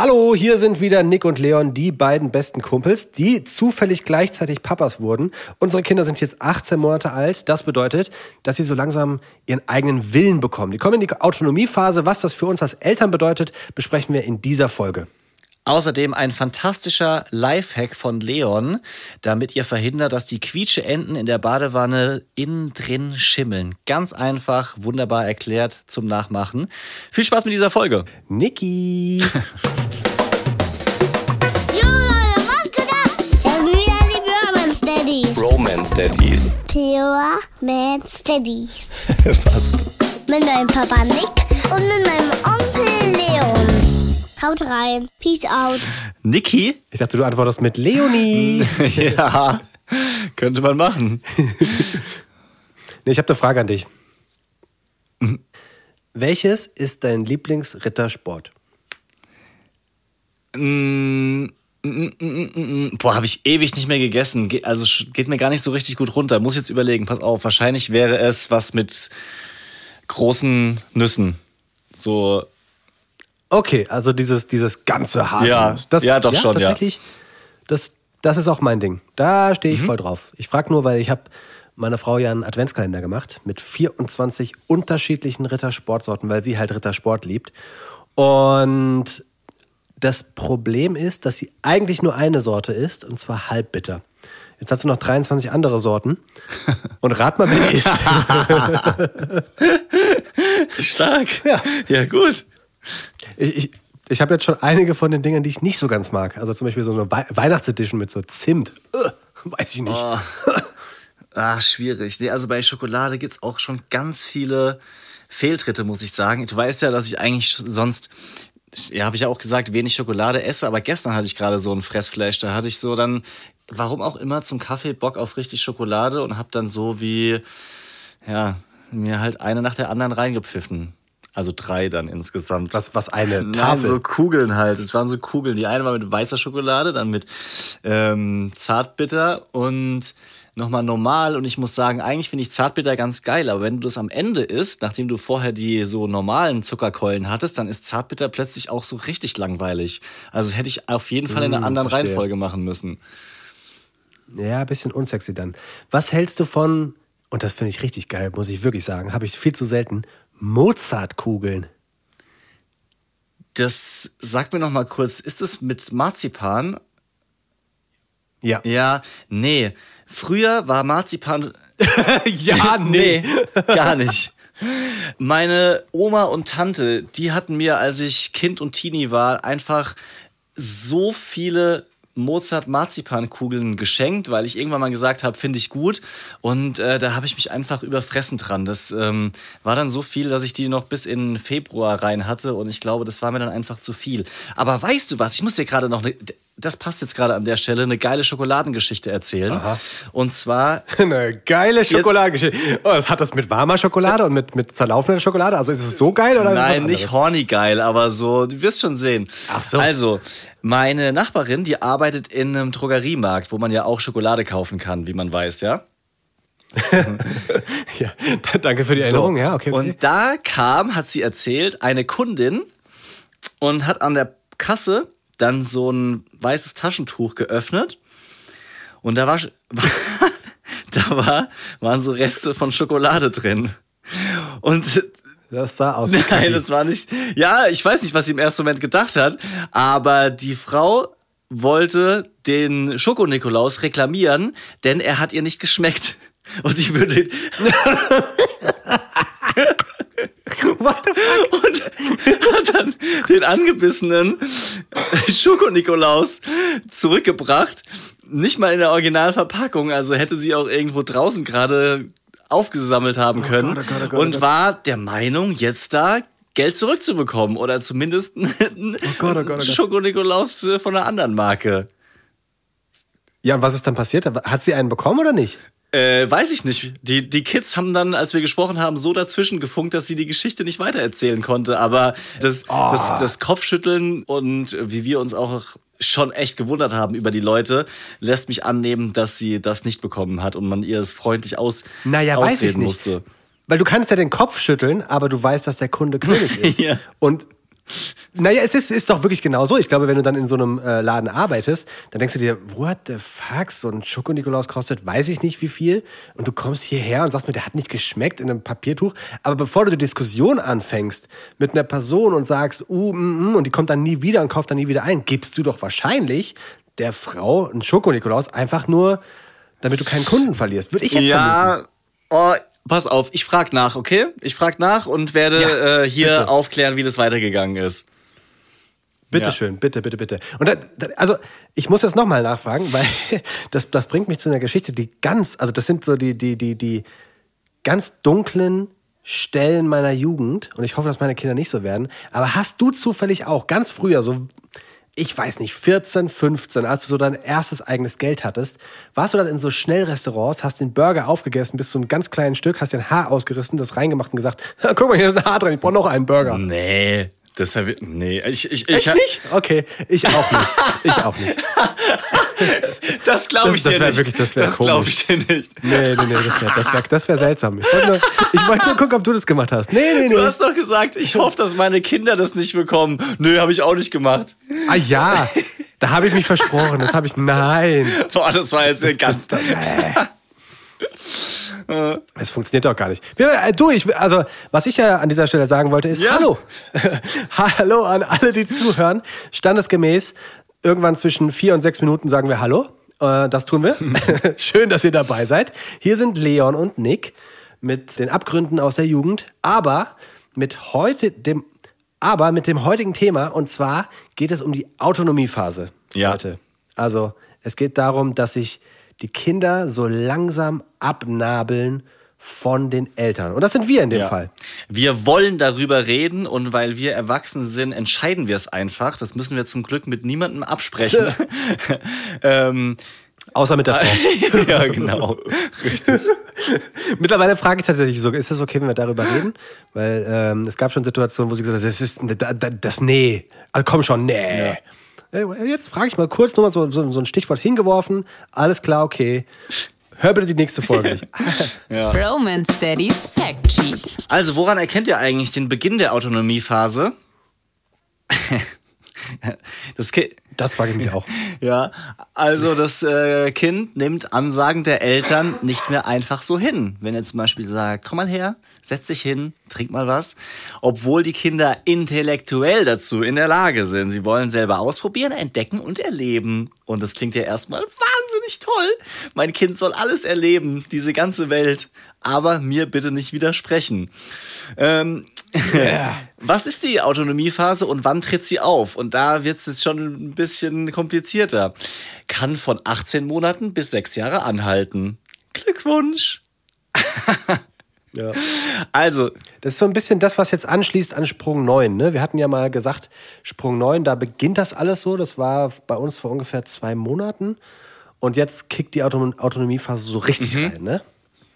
Hallo, hier sind wieder Nick und Leon, die beiden besten Kumpels, die zufällig gleichzeitig Papas wurden. Unsere Kinder sind jetzt 18 Monate alt. Das bedeutet, dass sie so langsam ihren eigenen Willen bekommen. Die kommen in die Autonomiephase. Was das für uns als Eltern bedeutet, besprechen wir in dieser Folge. Außerdem ein fantastischer Lifehack von Leon, damit ihr verhindert, dass die Quietscheenten in der Badewanne innen drin schimmeln. Ganz einfach, wunderbar erklärt zum Nachmachen. Viel Spaß mit dieser Folge. Niki. Romance Daddies. Pure Man Steadies. Fast. Mit meinem Papa Nick und mit meinem Onkel Leon. Haut rein. Peace out. Niki? Ich dachte, du antwortest mit Leonie. ja, könnte man machen. Nee, ich habe eine Frage an dich. Welches ist dein Lieblingsrittersport? Mm, mm, mm. Boah, habe ich ewig nicht mehr gegessen. Ge- Also geht mir gar nicht so richtig gut runter. Muss jetzt überlegen. Pass auf, wahrscheinlich wäre es was mit großen Nüssen. So, Okay, also dieses, dieses ganze Haselnuss. Ja, ja, doch schon, ja. tatsächlich, Das, das ist auch mein Ding. Da stehe Mhm. ich voll drauf. Ich frage nur, weil ich habe meiner Frau ja einen Adventskalender gemacht mit 24 unterschiedlichen Rittersportsorten, weil sie halt Rittersport liebt. Und das Problem ist, dass sie eigentlich nur eine Sorte ist, und zwar halbbitter. Jetzt hat sie noch 23 andere Sorten. Und rat mal, wer die ist. stark. Ja. ja gut. Ich, ich, ich habe jetzt schon einige von den Dingen, die ich nicht so ganz mag. Also zum Beispiel so eine Wei Weihnachtsedition mit so Zimt. Ugh, weiß ich nicht. Oh. Ah, schwierig. Nee, also bei Schokolade gibt's auch schon ganz viele Fehltritte, muss ich sagen. Du weißt ja, dass ich eigentlich sonst, ja, habe ich ja auch gesagt, wenig Schokolade esse, aber gestern hatte ich gerade so einen Fressflash. Da hatte ich so dann, warum auch immer, zum Kaffee Bock auf richtig Schokolade und habe dann so wie, ja, mir halt eine nach der anderen reingepfiffen. Also drei dann insgesamt. Was, was eine Nein, Tafel. so Kugeln halt. Es waren so Kugeln. Die eine war mit weißer Schokolade, dann mit ähm, Zartbitter und nochmal normal. Und ich muss sagen, eigentlich finde ich Zartbitter ganz geil. Aber wenn du das am Ende isst, nachdem du vorher die so normalen Zuckerkeulen hattest, dann ist Zartbitter plötzlich auch so richtig langweilig. Also das hätte ich auf jeden Fall in einer anderen Mm, verstehe. Reihenfolge machen müssen. Ja, ein bisschen unsexy dann. Was hältst du von, und das finde ich richtig geil, muss ich wirklich sagen, habe ich viel zu selten, Mozartkugeln. Das sag mir noch mal kurz, ist es mit Marzipan? Ja. Ja, nee. Früher war Marzipan ja, Nee, gar nicht. Meine Oma und Tante, die hatten mir, als ich Kind und Teenie war, einfach so viele Mozart-Marzipankugeln geschenkt, weil ich irgendwann mal gesagt habe, finde ich gut. Und äh, da habe ich mich einfach überfressen dran. Das ähm, war dann so viel, dass ich die noch bis in Februar rein hatte. Und ich glaube, das war mir dann einfach zu viel. Aber weißt du was? Ich muss dir gerade noch, ne, das passt jetzt gerade an der Stelle, eine geile Schokoladengeschichte erzählen. Und zwar Eine geile Schokoladengeschichte. Oh, hat das mit warmer Schokolade und mit, mit zerlaufender Schokolade? Also ist es so geil oder ist es Nein, nicht horny geil, aber so, du wirst schon sehen. Ach so. Also, meine Nachbarin, die arbeitet in einem Drogeriemarkt, wo man ja auch Schokolade kaufen kann, wie man weiß, ja? Ja, danke für die Erinnerung. Ja, okay. okay. Und da kam, hat sie erzählt, eine Kundin und hat an der Kasse dann so ein weißes Taschentuch geöffnet und da war, da war, waren so Reste von Schokolade drin. Und das sah aus. wie Nein, das war nicht. Ja, ich weiß nicht, was sie im ersten Moment gedacht hat, aber die Frau wollte den Schoko-Nikolaus reklamieren, denn er hat ihr nicht geschmeckt. Und sie würde. What the fuck? Und hat dann den angebissenen Schoko-Nikolaus zurückgebracht. Nicht mal in der Originalverpackung, also hätte sie auch irgendwo draußen gerade aufgesammelt haben können. Gott, oh Gott, oh Gott, oh und Gott. war der Meinung, jetzt da Geld zurückzubekommen oder zumindest einen oh Gott, oh Gott. Schoko-Nikolaus von einer anderen Marke. Ja, und was ist dann passiert? Hat sie einen bekommen oder nicht? Äh, weiß ich nicht. Die, die Kids haben dann, als wir gesprochen haben, so dazwischen gefunkt, dass sie die Geschichte nicht weitererzählen konnte. Aber das, Oh. das, das Kopfschütteln und wie wir uns auch schon echt gewundert haben über die Leute, lässt mich annehmen, dass sie das nicht bekommen hat und man ihr es freundlich aus Naja, ausreden weiß ich nicht. musste. Weil du kannst ja den Kopf schütteln, aber du weißt, dass der Kunde König ist. Ja. Und Naja, es ist, ist doch wirklich genau so. Ich glaube, wenn du dann in so einem äh, Laden arbeitest, dann denkst du dir, what the fuck, so ein Schoko-Nikolaus kostet, weiß ich nicht wie viel. Und du kommst hierher und sagst mir, der hat nicht geschmeckt in einem Papiertuch. Aber bevor du die Diskussion anfängst mit einer Person und sagst, uh, mm, mm, und die kommt dann nie wieder und kauft dann nie wieder ein, gibst du doch wahrscheinlich der Frau einen Schoko-Nikolaus einfach nur, damit du keinen Kunden verlierst. Würde ich jetzt vermuten. Ja, oh, pass auf, ich frag nach, okay? Ich frag nach und werde Ja, äh, hier bitte. aufklären, wie das weitergegangen ist. Bitte Ja. schön, bitte, bitte, bitte. Und da, da, also ich muss jetzt nochmal nachfragen, weil das, das bringt mich zu einer Geschichte, die ganz, also das sind so die, die, die, die ganz dunklen Stellen meiner Jugend. Und ich hoffe, dass meine Kinder nicht so werden. Aber hast du zufällig auch ganz früher, so, ich weiß nicht, 14, 15, als du so dein erstes eigenes Geld hattest, warst du dann in so Schnellrestaurants, hast den Burger aufgegessen bis zu einem ganz kleinen Stück, hast dir ein Haar ausgerissen, das reingemacht und gesagt, guck mal, hier ist ein Haar drin, ich brauche noch einen Burger. Nee, das ich, nee, ich, ich, ich, Echt nicht? Okay, ich auch nicht. Ich auch nicht. das glaube ich Das- das dir wär nicht. wirklich- das wär glaube ich dir nicht. Nee, nee, nee, das wäre das wär, das wär seltsam. Ich wollte nur, ich wollte nur gucken, ob du das gemacht hast. Nee, nee, nee. Du hast doch gesagt, ich hoffe, dass meine Kinder das nicht bekommen. Nö, habe ich auch nicht gemacht. Ah ja, da habe ich mich versprochen. Das habe ich, nein. Boah, das war jetzt ganz. Das, äh. das funktioniert doch gar nicht. Äh, du, ich, also, was ich ja an dieser Stelle sagen wollte, ist Ja. Hallo. Hallo an alle, die zuhören. Standesgemäß, irgendwann zwischen vier und sechs Minuten sagen wir Hallo. Äh, das tun wir. Schön, dass ihr dabei seid. Hier sind Leon und Nick mit den Abgründen aus der Jugend, aber mit heute dem, aber mit dem heutigen Thema und zwar geht es um die Autonomiephase Ja. heute. Also es geht darum, dass sich die Kinder so langsam abnabeln von den Eltern. Und das sind wir in dem Ja. Fall. Wir wollen darüber reden und weil wir erwachsen sind, entscheiden wir es einfach. Das müssen wir zum Glück mit niemandem absprechen. ähm, Außer mit der Frau. ja, genau. Richtig. Mittlerweile frage ich tatsächlich so, ist es okay, wenn wir darüber reden? Weil ähm, es gab schon Situationen, wo sie gesagt hat, das ist das, das Nee. Also komm schon, nee. Äh, Jetzt frage ich mal kurz nur mal so, so, so ein Stichwort hingeworfen. Alles klar, okay. Hör bitte die nächste Folge nicht. Romance Daddy's Fact Sheet. Also, woran erkennt ihr eigentlich den Beginn der Autonomiephase? Das Das frage ich mich auch. ja, also das äh, Kind nimmt Ansagen der Eltern nicht mehr einfach so hin. Wenn er zum Beispiel sagt, komm mal her, setz dich hin, trink mal was. Obwohl die Kinder intellektuell dazu in der Lage sind. Sie wollen selber ausprobieren, entdecken und erleben. Und das klingt ja erstmal wahnsinnig toll. Mein Kind soll alles erleben, diese ganze Welt. Aber mir bitte nicht widersprechen. Ähm, Was ist die Autonomiephase und wann tritt sie auf? Und da wird es jetzt schon ein bisschen komplizierter. Kann von 18 Monaten bis 6 Jahre anhalten. Glückwunsch! Ja. Also, Das ist so ein bisschen das, was jetzt anschließt an Sprung 9. Ne? Wir hatten ja mal gesagt, Sprung 9, da beginnt das alles so. Das war bei uns vor ungefähr zwei Monaten. Und jetzt kickt die Auto Autonomiephase so richtig rein. Ne?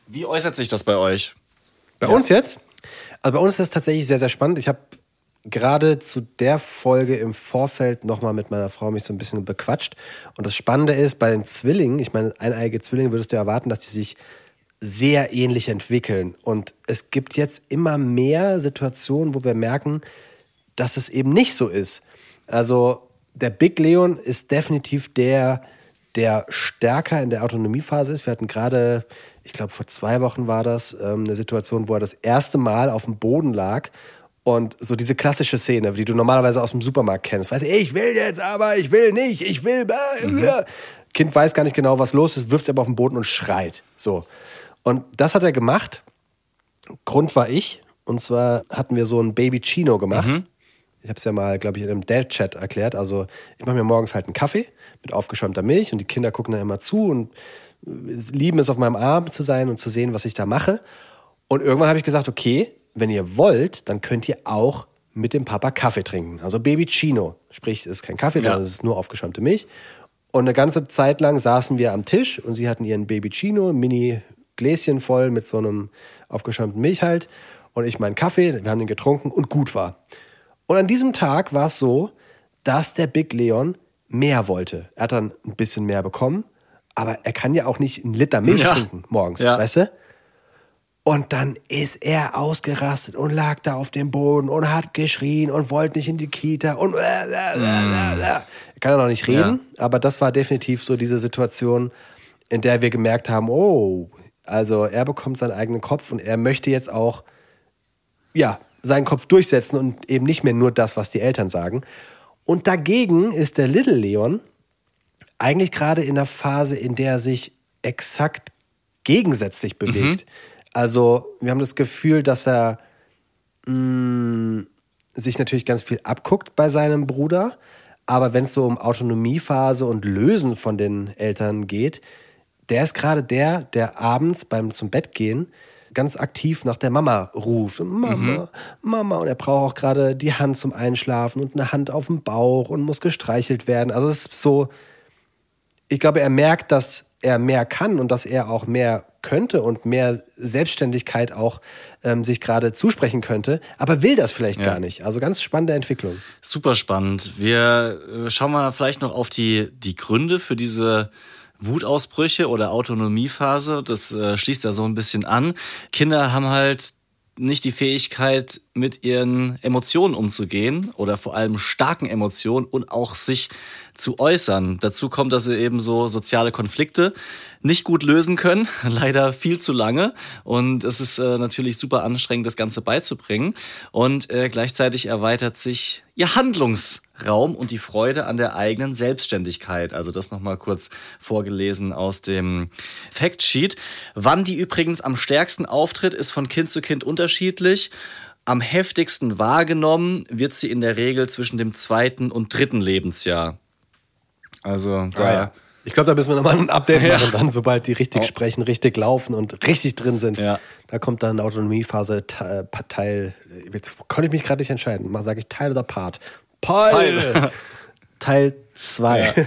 wie äußert sich das bei euch? Bei uns jetzt? Also bei uns ist es tatsächlich sehr, sehr spannend. Ich habe gerade zu der Folge im Vorfeld nochmal mit meiner Frau mich so ein bisschen bequatscht. Und das Spannende ist, bei den Zwillingen, ich meine, eineiige Zwillinge würdest du erwarten, dass die sich sehr ähnlich entwickeln. Und es gibt jetzt immer mehr Situationen, wo wir merken, dass es eben nicht so ist. Also der Big Leon ist definitiv der, der stärker in der Autonomiephase ist. Wir hatten gerade, ich glaube vor zwei Wochen war das, ähm, eine Situation, wo er das erste Mal auf dem Boden lag und so diese klassische Szene, die du normalerweise aus dem Supermarkt kennst. Weißt du, ich will jetzt, aber ich will nicht, ich will. Blah, Kind weiß gar nicht genau, was los ist, wirft aber auf den Boden und schreit. So. Und das hat er gemacht. Grund war ich. Und zwar hatten wir so ein Baby Chino gemacht. Ich habe es ja mal, glaube ich, in einem Dad-Chat erklärt. Also ich mache mir morgens halt einen Kaffee mit aufgeschäumter Milch und die Kinder gucken dann immer zu und lieben es, auf meinem Arm zu sein und zu sehen, was ich da mache. Und irgendwann habe ich gesagt, okay, wenn ihr wollt, dann könnt ihr auch mit dem Papa Kaffee trinken. Also Baby Chino. Sprich, es ist kein Kaffee, Ja. sondern es ist nur aufgeschäumte Milch. Und eine ganze Zeit lang saßen wir am Tisch und sie hatten ihren Baby Chino, Mini-Gläschen voll mit so einem aufgeschäumten Milch halt. Und ich meinen Kaffee, wir haben den getrunken und gut war. Und an diesem Tag war es so, dass der Big Leon mehr wollte. Er hat dann ein bisschen mehr bekommen, aber er kann ja auch nicht einen Liter Milch Ja. trinken morgens, Ja. weißt du? Und dann ist er ausgerastet und lag da auf dem Boden und hat geschrien und wollte nicht in die Kita und äh, äh, äh, äh. kann er noch nicht reden, aber das war definitiv so diese Situation, in der wir gemerkt haben, oh, also er bekommt seinen eigenen Kopf und er möchte jetzt auch ja, seinen Kopf durchsetzen und eben nicht mehr nur das, was die Eltern sagen. Und dagegen ist der Little Leon eigentlich gerade in der Phase, in der er sich exakt gegensätzlich bewegt. Also wir haben das Gefühl, dass er mh, sich natürlich ganz viel abguckt bei seinem Bruder, aber wenn es so um Autonomiephase und Lösen von den Eltern geht, der ist gerade der, der abends beim zum Bett gehen ganz aktiv nach der Mama ruft. Mama, Mama. Und er braucht auch gerade die Hand zum Einschlafen und eine Hand auf dem Bauch und muss gestreichelt werden. Also es ist so, ich glaube, er merkt, dass er mehr kann und dass er auch mehr könnte und mehr Selbstständigkeit auch ähm, sich gerade zusprechen könnte, aber will das vielleicht Ja. gar nicht. Also ganz spannende Entwicklung. Super spannend. Wir äh, schauen mal vielleicht noch auf die, die Gründe für diese Wutausbrüche oder Autonomiephase. Das äh, schließt ja so ein bisschen an. Kinder haben halt nicht die Fähigkeit, mit ihren Emotionen umzugehen oder vor allem starken Emotionen und auch sich zu äußern. Dazu kommt, dass sie eben so soziale Konflikte nicht gut lösen können, leider viel zu lange. Und es ist äh, natürlich super anstrengend, das Ganze beizubringen. Und äh, gleichzeitig erweitert sich ihr Handlungsraum und die Freude an der eigenen Selbstständigkeit. Also das nochmal kurz vorgelesen aus dem Factsheet. Wann die übrigens am stärksten auftritt, ist von Kind zu Kind unterschiedlich. Am heftigsten wahrgenommen wird sie in der Regel zwischen dem zweiten und dritten Lebensjahr. Also da Ich glaube, da müssen wir nochmal ein Update Ja. machen, dann, sobald die richtig Oh. sprechen, richtig laufen und richtig drin sind. Ja. Da kommt dann Autonomiephase Teil. Jetzt konnte ich mich gerade nicht entscheiden. Mal sage ich Teil oder Part. Teil. Teil 2.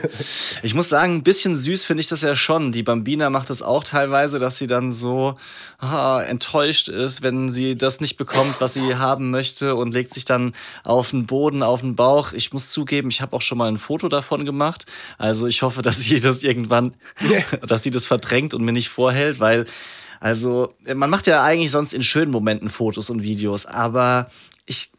Ich muss sagen, ein bisschen süß finde ich das ja schon. Die Bambina macht das auch teilweise, dass sie dann so ah, enttäuscht ist, wenn sie das nicht bekommt, was sie haben möchte und legt sich dann auf den Boden, auf den Bauch. Ich muss zugeben, ich habe auch schon mal ein Foto davon gemacht. Also ich hoffe, dass sie das irgendwann, dass sie das verdrängt und mir nicht vorhält, weil also man macht ja eigentlich sonst in schönen Momenten Fotos und Videos, aber ich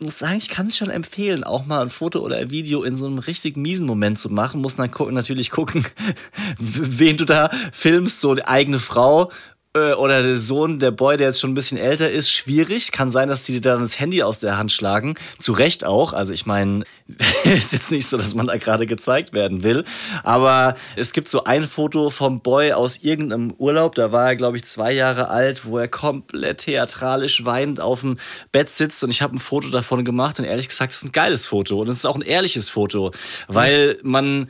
muss sagen, ich kann es schon empfehlen, auch mal ein Foto oder ein Video in so einem richtig miesen Moment zu machen. Muss dann gu natürlich gucken, wen du da filmst, so die eigene Frau äh, oder der Sohn, der Boy, der jetzt schon ein bisschen älter ist, schwierig. Kann sein, dass die dir dann das Handy aus der Hand schlagen. Zu Recht auch. Also ich meine, ist jetzt nicht so, dass man da gerade gezeigt werden will. Aber es gibt so ein Foto vom Boy aus irgendeinem Urlaub. Da war er, glaube ich, zwei Jahre alt, wo er komplett theatralisch weinend auf dem Bett sitzt. Und ich habe ein Foto davon gemacht. Und ehrlich gesagt, es ist ein geiles Foto. Und es ist auch ein ehrliches Foto. Weil man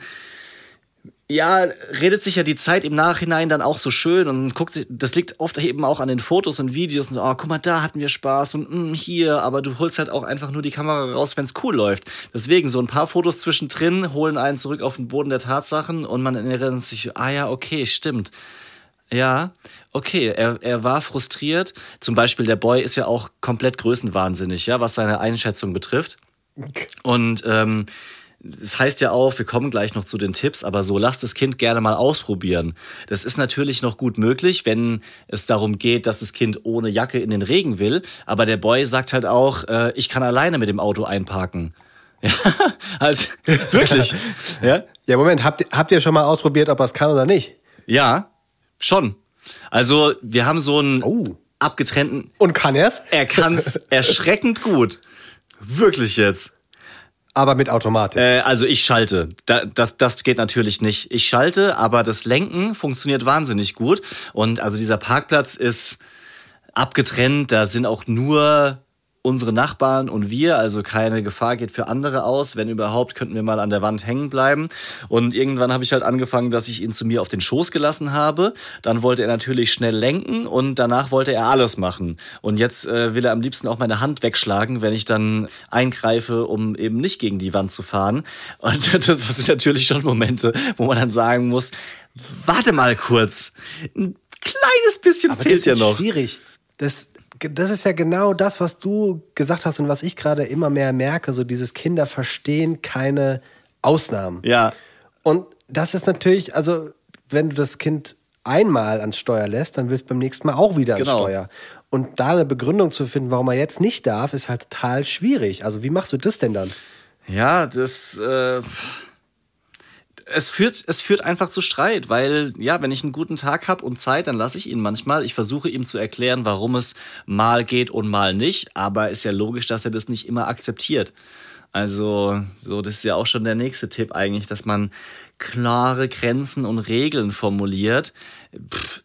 ja, redet sich ja die Zeit im Nachhinein dann auch so schön und guckt sich, das liegt oft eben auch an den Fotos und Videos und so, oh, guck mal, da hatten wir Spaß und mm, hier, aber du holst halt auch einfach nur die Kamera raus, wenn's cool läuft. Deswegen, so ein paar Fotos zwischendrin holen einen zurück auf den Boden der Tatsachen und man erinnert sich, ah ja, okay, stimmt. Ja, okay, er, er war frustriert. Zum Beispiel, der Boy ist ja auch komplett größenwahnsinnig, ja, was seine Einschätzung betrifft. Und ähm, es heißt ja auch, wir kommen gleich noch zu den Tipps, aber so lasst das Kind gerne mal ausprobieren. Das ist natürlich noch gut möglich, wenn es darum geht, dass das Kind ohne Jacke in den Regen will. Aber der Boy sagt halt auch, äh, ich kann alleine mit dem Auto einparken. Ja, also wirklich. ja, Ja, Moment, habt, ihr- habt ihr schon mal ausprobiert, ob er es kann oder nicht? ja, schon. Also wir haben so einen Oh. abgetrennten. Und kann er's? Er kann's erschreckend gut. Wirklich jetzt. Aber mit Automatik. Äh, also ich schalte. Da, das, das geht natürlich nicht. Ich schalte, aber das Lenken funktioniert wahnsinnig gut. Und also dieser Parkplatz ist abgetrennt. Da sind auch nur unsere Nachbarn und wir, also keine Gefahr geht für andere aus. Wenn überhaupt, könnten wir mal an der Wand hängen bleiben. Und irgendwann habe ich halt angefangen, dass ich ihn zu mir auf den Schoß gelassen habe. Dann wollte er natürlich schnell lenken und danach wollte er alles machen. Und jetzt äh, will er am liebsten auch meine Hand wegschlagen, wenn ich dann eingreife, um eben nicht gegen die Wand zu fahren. Und das, sind natürlich schon Momente, wo man dann sagen muss, warte mal kurz. Ein kleines bisschen Aber fehlt ja ist noch. schwierig. Das, das ist ja genau das, was du gesagt hast und was ich gerade immer mehr merke. So dieses Kinder verstehen keine Ausnahmen. Ja, Und das ist natürlich, also wenn du das Kind einmal ans Steuer lässt, dann willst du beim nächsten Mal auch wieder ans Genau. Steuer. Und da eine Begründung zu finden, warum er jetzt nicht darf, ist halt total schwierig. Also wie machst du das denn dann? Ja, das. Äh, es führt, es führt einfach zu Streit, weil, ja, wenn ich einen guten Tag habe und Zeit, dann lasse ich ihn manchmal. Ich versuche ihm zu erklären, warum es mal geht und mal nicht, aber ist ja logisch, dass er das nicht immer akzeptiert. Also, so, das ist ja auch schon der nächste Tipp eigentlich, dass man klare Grenzen und Regeln formuliert.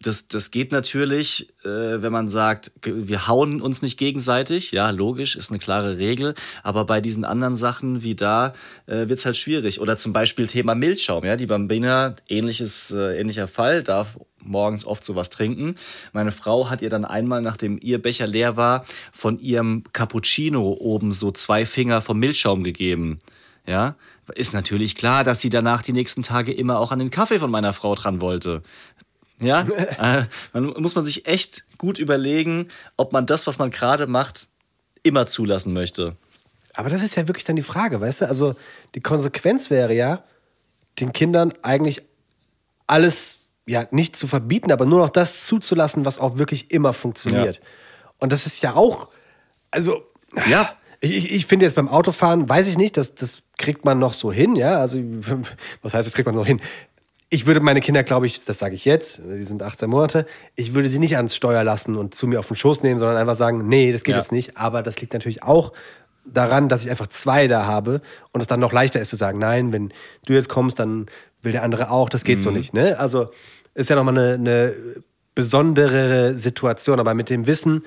Das, das geht natürlich, äh, wenn man sagt, wir hauen uns nicht gegenseitig. Ja, logisch, ist eine klare Regel. Aber bei diesen anderen Sachen wie da äh, wird's halt schwierig. Oder zum Beispiel Thema Milchschaum. Ja, die Bambina, ähnliches, äh, ähnlicher Fall, darf morgens oft sowas trinken. Meine Frau hat ihr dann einmal, nachdem ihr Becher leer war, von ihrem Cappuccino oben so zwei Finger vom Milchschaum gegeben. Ja, ist natürlich klar, dass sie danach die nächsten Tage immer auch an den Kaffee von meiner Frau dran wollte. Ja, äh, man muss man sich echt gut überlegen, ob man das, was man gerade macht, immer zulassen möchte. Aber das ist ja wirklich dann die Frage, weißt du? Also die Konsequenz wäre ja, den Kindern eigentlich alles ja nicht zu verbieten, aber nur noch das zuzulassen, was auch wirklich immer funktioniert. Und das ist ja auch, also Ja. Ich, ich, ich finde jetzt beim Autofahren, weiß ich nicht, das, das kriegt man noch so hin, ja. Also, was heißt, das kriegt man noch hin? Ich würde meine Kinder, glaube ich, das sage ich jetzt, die sind 18 Monate, ich würde sie nicht ans Steuer lassen und zu mir auf den Schoß nehmen, sondern einfach sagen, nee, das geht Ja. jetzt nicht. Aber das liegt natürlich auch daran, dass ich einfach zwei da habe und es dann noch leichter ist zu sagen, nein, wenn du jetzt kommst, dann will der andere auch, das geht so nicht. Ne? Also ist ja nochmal eine, eine besondere Situation, aber mit dem Wissen,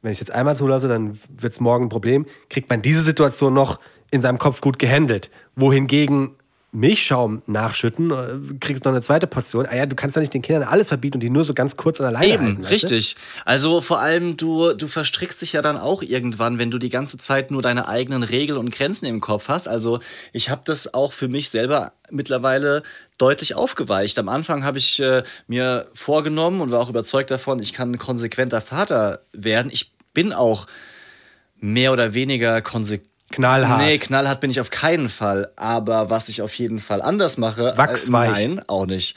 wenn ich es jetzt einmal zulasse, dann wird es morgen ein Problem, kriegt man diese Situation noch in seinem Kopf gut gehandelt. Wohingegen Milchschaum nachschütten, äh, kriegst noch eine zweite Portion. Ah ja, du kannst ja nicht den Kindern alles verbieten und die nur so ganz kurz an der Leine Eben, halten. weißt du? richtig. Also vor allem, du, du verstrickst dich ja dann auch irgendwann, wenn du die ganze Zeit nur deine eigenen Regeln und Grenzen im Kopf hast. Also ich habe das auch für mich selber mittlerweile deutlich aufgeweicht. Am Anfang habe ich äh, mir vorgenommen und war auch überzeugt davon, ich kann ein konsequenter Vater werden. Ich bin auch mehr oder weniger konsequent. Knallhart. Nee, knallhart bin ich auf keinen Fall. Aber was ich auf jeden Fall anders mache. äh, Wachsweich. nein, auch nicht.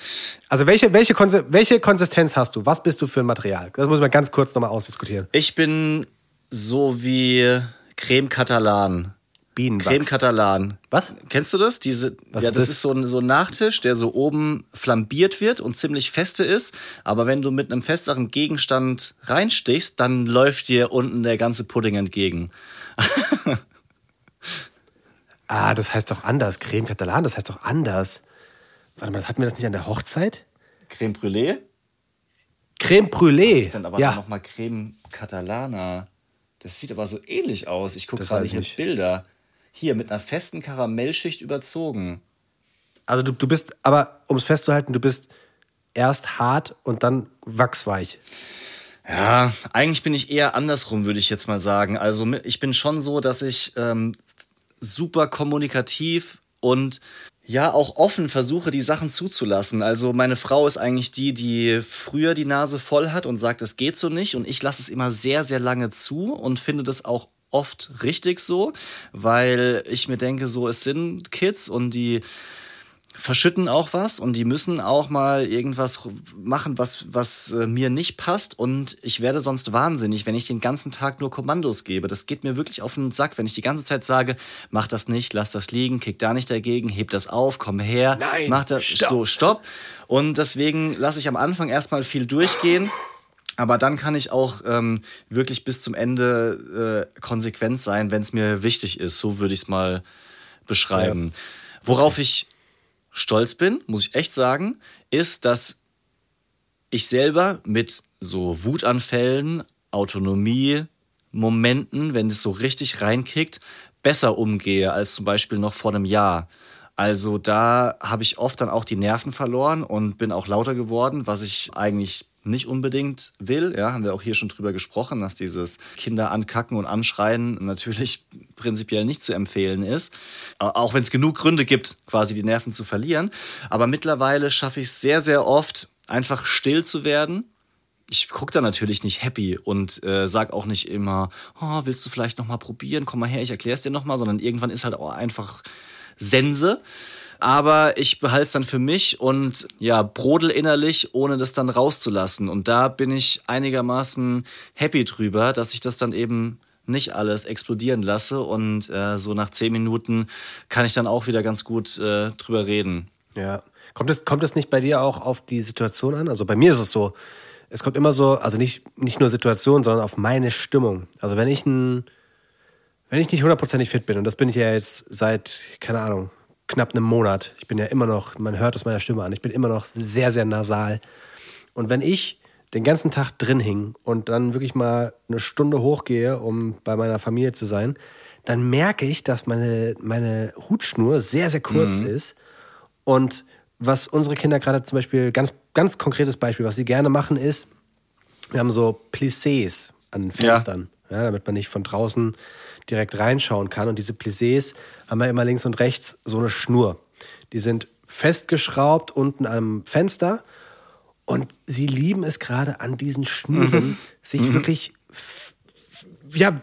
Also welche, welche, Konse welche Konsistenz hast du? Was bist du für ein Material? Das muss man ganz kurz nochmal ausdiskutieren. Ich bin so wie Creme Catalan. Bienenwachs. Creme Catalan. Was? Kennst du das? Diese, Was ja, ist das das? ist so ein, so ein Nachtisch, der so oben flambiert wird und ziemlich feste ist. Aber wenn du mit einem festeren Gegenstand reinstichst, dann läuft dir unten der ganze Pudding entgegen. Ah, das heißt doch anders. Creme Catalan, das heißt doch anders. Warte mal, hatten wir das nicht an der Hochzeit? Creme Brûlée? Creme Brûlée. Das ist dann aber ja. nochmal Creme Catalana. Das sieht aber so ähnlich aus. Ich gucke gerade hier. Bilder. Hier, mit einer festen Karamellschicht überzogen. Also du, du bist, aber um es festzuhalten, du bist erst hart und dann wachsweich. Ja, eigentlich bin ich eher andersrum, würde ich jetzt mal sagen. Also ich bin schon so, dass ich ähm, super kommunikativ und ja auch offen versuche, die Sachen zuzulassen. Also meine Frau ist eigentlich die, die früher die Nase voll hat und sagt, es geht so nicht. Und ich lasse es immer sehr, sehr lange zu und finde das auch oft richtig so, weil ich mir denke, so es sind Kids und die verschütten auch was und die müssen auch mal irgendwas machen, was, was äh, mir nicht passt. Und ich werde sonst wahnsinnig, wenn ich den ganzen Tag nur Kommandos gebe. Das geht mir wirklich auf den Sack, wenn ich die ganze Zeit sage, mach das nicht, lass das liegen, kick da nicht dagegen, heb das auf, komm her, Nein, mach das stopp. so, stopp. Und deswegen lasse ich am Anfang erstmal viel durchgehen. Aber dann kann ich auch ähm, wirklich bis zum Ende äh, konsequent sein, wenn es mir wichtig ist. So würde ich es mal beschreiben. Worauf ich stolz bin, muss ich echt sagen, ist, dass ich selber mit so Wutanfällen, Autonomie, Momenten, wenn es so richtig reinkickt, besser umgehe als zum Beispiel noch vor einem Jahr. Also da habe ich oft dann auch die Nerven verloren und bin auch lauter geworden, was ich eigentlich nicht unbedingt will. Ja, haben wir auch hier schon drüber gesprochen, dass dieses Kinder ankacken und anschreien natürlich prinzipiell nicht zu empfehlen ist. Auch wenn es genug Gründe gibt, quasi die Nerven zu verlieren. Aber mittlerweile schaffe ich es sehr, sehr oft, einfach still zu werden. Ich gucke da natürlich nicht happy und äh, sag auch nicht immer, oh, willst du vielleicht noch mal probieren? Komm mal her, ich erkläre es dir noch mal, sondern irgendwann ist halt auch einfach Sense. Aber ich behalte es dann für mich und ja, brodel innerlich, ohne das dann rauszulassen. Und da bin ich einigermaßen happy drüber, dass ich das dann eben nicht alles explodieren lasse und äh, so nach zehn Minuten kann ich dann auch wieder ganz gut äh, drüber reden. Ja. Kommt es, kommt es nicht bei dir auch auf die Situation an? Also bei mir ist es so, es kommt immer so, also nicht, nicht nur Situation, sondern auf meine Stimmung. Also wenn ich ein, wenn ich nicht hundertprozentig fit bin, und das bin ich ja jetzt seit, keine Ahnung, knapp einem Monat, ich bin ja immer noch, man hört es meiner Stimme an, ich bin immer noch sehr, sehr nasal. Und wenn ich den ganzen Tag drin hing und dann wirklich mal eine Stunde hochgehe, um bei meiner Familie zu sein, dann merke ich, dass meine, meine Hutschnur sehr, sehr kurz mhm. ist. Und was unsere Kinder gerade zum Beispiel, ganz, ganz konkretes Beispiel, was sie gerne machen, ist, wir haben so Plissés an den Fenstern, ja. ja. damit man nicht von draußen direkt reinschauen kann. Und diese Plissés haben wir immer links und rechts so eine Schnur. Die sind festgeschraubt unten am Fenster und sie lieben es gerade an diesen Schnüren, mhm. sich mhm. wirklich ja,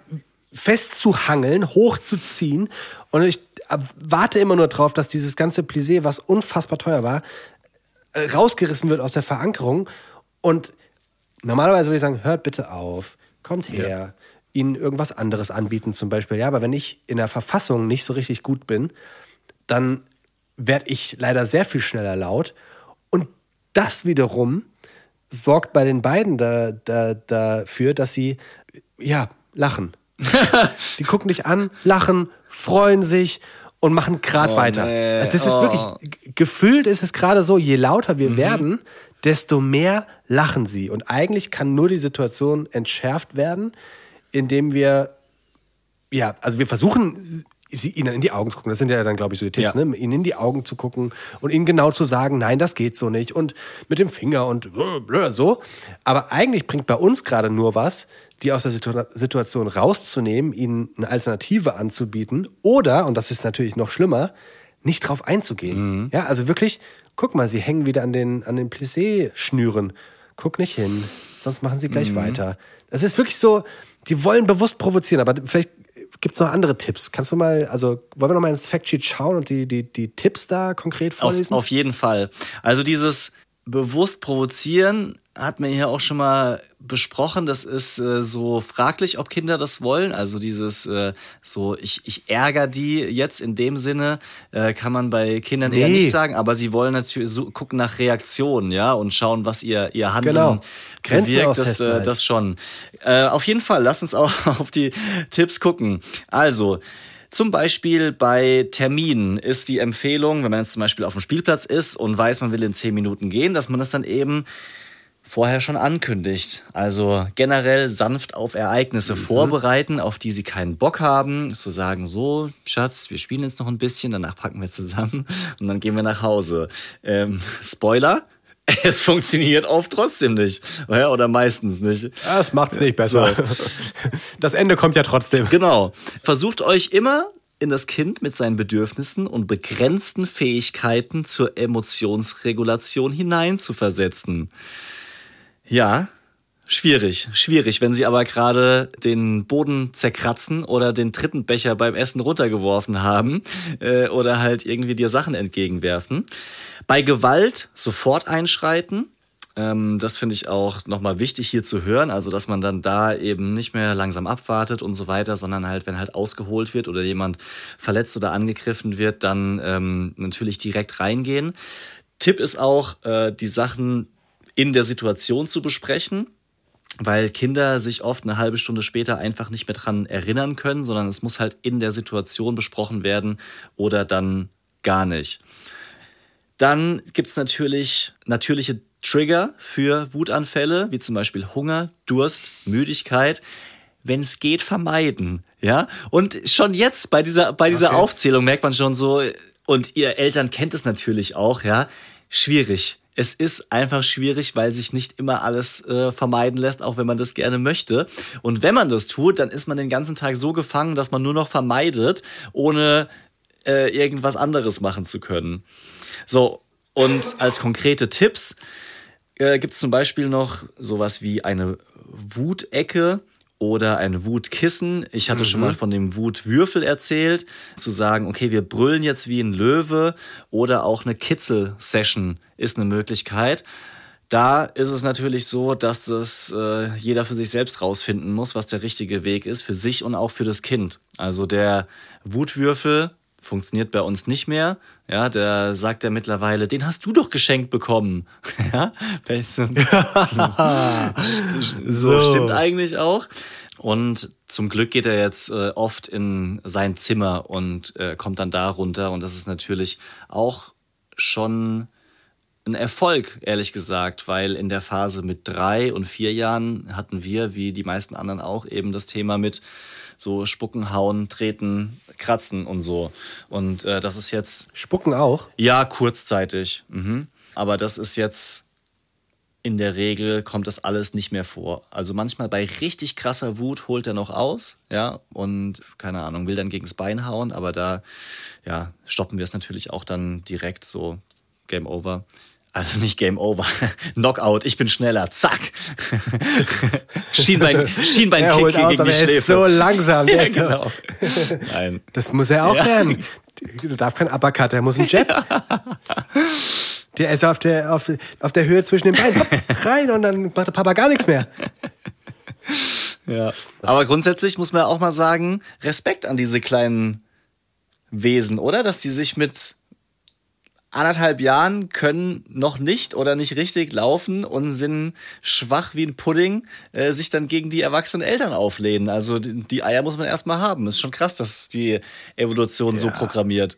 festzuhangeln, hochzuziehen. Und ich warte immer nur drauf, dass dieses ganze Plissé, was unfassbar teuer war, äh, rausgerissen wird aus der Verankerung. Und normalerweise würde ich sagen, hört bitte auf, kommt her, ja. Ihnen irgendwas anderes anbieten zum Beispiel. Ja, aber wenn ich in der Verfassung nicht so richtig gut bin, dann werde ich leider sehr viel schneller laut das wiederum sorgt bei den beiden da, da, dafür, dass sie ja lachen. die gucken dich an, lachen, freuen sich und machen gerade oh, weiter. Nee. Also das ist oh. wirklich, gefühlt ist es gerade so, je lauter wir mhm. werden, desto mehr lachen sie. Und eigentlich kann nur die Situation entschärft werden, indem wir, ja, also wir versuchen ihnen in die Augen zu gucken. Das sind ja dann, glaube ich, so die Tipps, ja. ne? ihnen in die Augen zu gucken und ihnen genau zu sagen, nein, das geht so nicht und mit dem Finger und so. Aber eigentlich bringt bei uns gerade nur was, die aus der Situation rauszunehmen, ihnen eine Alternative anzubieten oder, und das ist natürlich noch schlimmer, nicht drauf einzugehen. Mhm. Ja, also wirklich, guck mal, sie hängen wieder an den, an den Plissé-Schnüren. Guck nicht hin, sonst machen sie gleich mhm. weiter. Das ist wirklich so, die wollen bewusst provozieren, aber vielleicht gibt es noch andere Tipps? Kannst du mal, also wollen wir noch mal ins Factsheet schauen und die, die, die Tipps da konkret vorlesen? Auf, auf jeden Fall. Also dieses bewusst provozieren hat man hier auch schon mal besprochen. Das ist äh, so fraglich, ob Kinder das wollen. Also dieses äh, so, ich, ich ärgere die jetzt in dem Sinne, äh, kann man bei Kindern nee. eher nicht sagen, aber sie wollen natürlich so gucken nach Reaktionen, ja, und schauen, was ihr, ihr Handeln genau. bewirkt. Das, äh, das schon. Äh, auf jeden Fall, lass uns auch auf die Tipps gucken. Also, zum Beispiel bei Terminen ist die Empfehlung, wenn man jetzt zum Beispiel auf dem Spielplatz ist und weiß, man will in zehn Minuten gehen, dass man das dann eben vorher schon ankündigt. Also generell sanft auf Ereignisse mhm. vorbereiten, auf die sie keinen Bock haben. Zu sagen, so, Schatz, wir spielen jetzt noch ein bisschen, danach packen wir zusammen und dann gehen wir nach Hause. Ähm, Spoiler, es funktioniert oft trotzdem nicht. Oder meistens nicht. Das macht's nicht besser. So. Das Ende kommt ja trotzdem. Genau. Versucht euch immer in das Kind mit seinen Bedürfnissen und begrenzten Fähigkeiten zur Emotionsregulation hineinzuversetzen. Ja, Schwierig, schwierig, wenn sie aber gerade den Boden zerkratzen oder den dritten Becher beim Essen runtergeworfen haben äh, oder halt irgendwie dir Sachen entgegenwerfen. Bei Gewalt sofort einschreiten. Ähm, das finde ich auch nochmal wichtig hier zu hören, also dass man dann da eben nicht mehr langsam abwartet und so weiter, sondern halt, wenn halt ausgeholt wird oder jemand verletzt oder angegriffen wird, dann ähm, natürlich direkt reingehen. Tipp ist auch, äh, die Sachen in der Situation zu besprechen weil Kinder sich oft eine halbe Stunde später einfach nicht mehr dran erinnern können, sondern es muss halt in der Situation besprochen werden oder dann gar nicht. Dann gibt es natürlich natürliche Trigger für Wutanfälle, wie zum Beispiel Hunger, Durst, Müdigkeit. Wenn es geht, vermeiden. Ja? Und schon jetzt bei dieser, bei dieser okay. Aufzählung merkt man schon so, und ihr Eltern kennt es natürlich auch, ja, schwierig es ist einfach schwierig, weil sich nicht immer alles äh, vermeiden lässt, auch wenn man das gerne möchte. Und wenn man das tut, dann ist man den ganzen Tag so gefangen, dass man nur noch vermeidet, ohne äh, irgendwas anderes machen zu können. So, und als konkrete Tipps äh, gibt es zum Beispiel noch sowas wie eine Wutecke oder ein Wutkissen. Ich hatte schon mal von dem Wutwürfel erzählt, zu sagen, okay, wir brüllen jetzt wie ein Löwe oder auch eine Kitzel-Session ist eine Möglichkeit. Da ist es natürlich so, dass das äh, jeder für sich selbst rausfinden muss, was der richtige Weg ist, für sich und auch für das Kind. Also der Wutwürfel funktioniert bei uns nicht mehr. Ja, der sagt ja mittlerweile, den hast du doch geschenkt bekommen. ja, so, so stimmt eigentlich auch. Und zum Glück geht er jetzt äh, oft in sein Zimmer und äh, kommt dann da runter. Und das ist natürlich auch schon ein Erfolg, ehrlich gesagt, weil in der Phase mit drei und vier Jahren hatten wir, wie die meisten anderen auch, eben das Thema mit so Spucken, Hauen, Treten, Kratzen und so. Und äh, das ist jetzt. Spucken auch? Ja, kurzzeitig. Mhm. Aber das ist jetzt. In der Regel kommt das alles nicht mehr vor. Also manchmal bei richtig krasser Wut holt er noch aus, ja, und keine Ahnung, will dann gegens Bein hauen, aber da, ja, stoppen wir es natürlich auch dann direkt so Game Over. Also nicht Game Over. Knockout, ich bin schneller. Zack. Schienbein, Schienbeinkick holt aus, gegen aber die er Schläfe. ist so langsam. Ja, genau. Nein. Das muss er auch Ja. lernen. Der darf kein Uppercut, der muss ein Jab. Der ist auf der, auf, auf der Höhe zwischen den Beinen. Hopp, rein und dann macht der Papa gar nichts mehr. Ja. Aber grundsätzlich muss man auch mal sagen, Respekt an diese kleinen Wesen, oder? Dass die sich mit anderthalb Jahren können noch nicht oder nicht richtig laufen und sind schwach wie ein Pudding, äh, sich dann gegen die erwachsenen Eltern auflehnen. Also die, die Eier muss man erstmal haben. Ist schon krass, dass die Evolution so Ja. programmiert.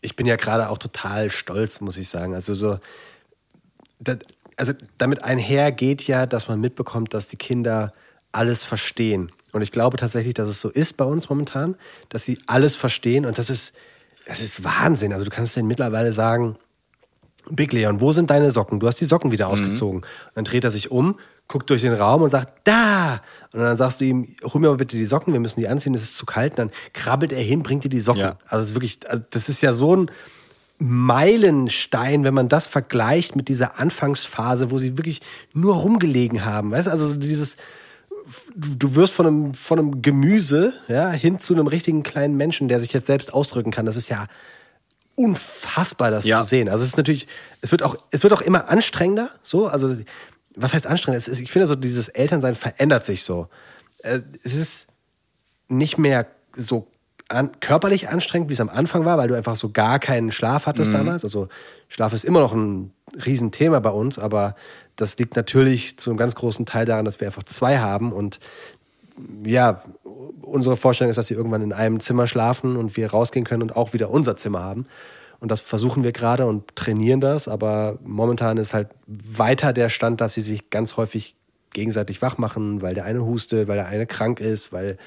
Ich bin ja gerade auch total stolz, muss ich sagen. Also so, das, also damit einhergeht ja, dass man mitbekommt, dass die Kinder alles verstehen. Und ich glaube tatsächlich, dass es so ist bei uns momentan, dass sie alles verstehen. Und das ist, das ist Wahnsinn. Also du kannst denen mittlerweile sagen, Big Leon, wo sind deine Socken? Du hast die Socken wieder ausgezogen. Und dann dreht er sich um, guckt durch den Raum und sagt, da! Und dann sagst du ihm, hol mir mal bitte die Socken, wir müssen die anziehen, es ist zu kalt. Und dann krabbelt er hin, bringt dir die Socken. Ja. Also es ist wirklich, also das ist ja so ein Meilenstein, wenn man das vergleicht mit dieser Anfangsphase, wo sie wirklich nur rumgelegen haben. Weißt du, also so dieses, du wirst von einem, von einem Gemüse ja, hin zu einem richtigen kleinen Menschen, der sich jetzt selbst ausdrücken kann. Das ist ja unfassbar, das Ja. zu sehen. Also es ist natürlich, es wird auch, es wird auch immer anstrengender. So, also was heißt anstrengend? Ist, ich finde so dieses Elternsein verändert sich so. Äh, Es ist nicht mehr so an, körperlich anstrengend, wie es am Anfang war, weil du einfach so gar keinen Schlaf hattest damals. Also Schlaf ist immer noch ein Riesenthema bei uns, aber das liegt natürlich zu einem ganz großen Teil daran, dass wir einfach zwei haben und ja, unsere Vorstellung ist, dass sie irgendwann in einem Zimmer schlafen und wir rausgehen können und auch wieder unser Zimmer haben. Und das versuchen wir gerade und trainieren das, aber momentan ist halt weiter der Stand, dass sie sich ganz häufig gegenseitig wach machen, weil der eine hustet, weil der eine krank ist, weil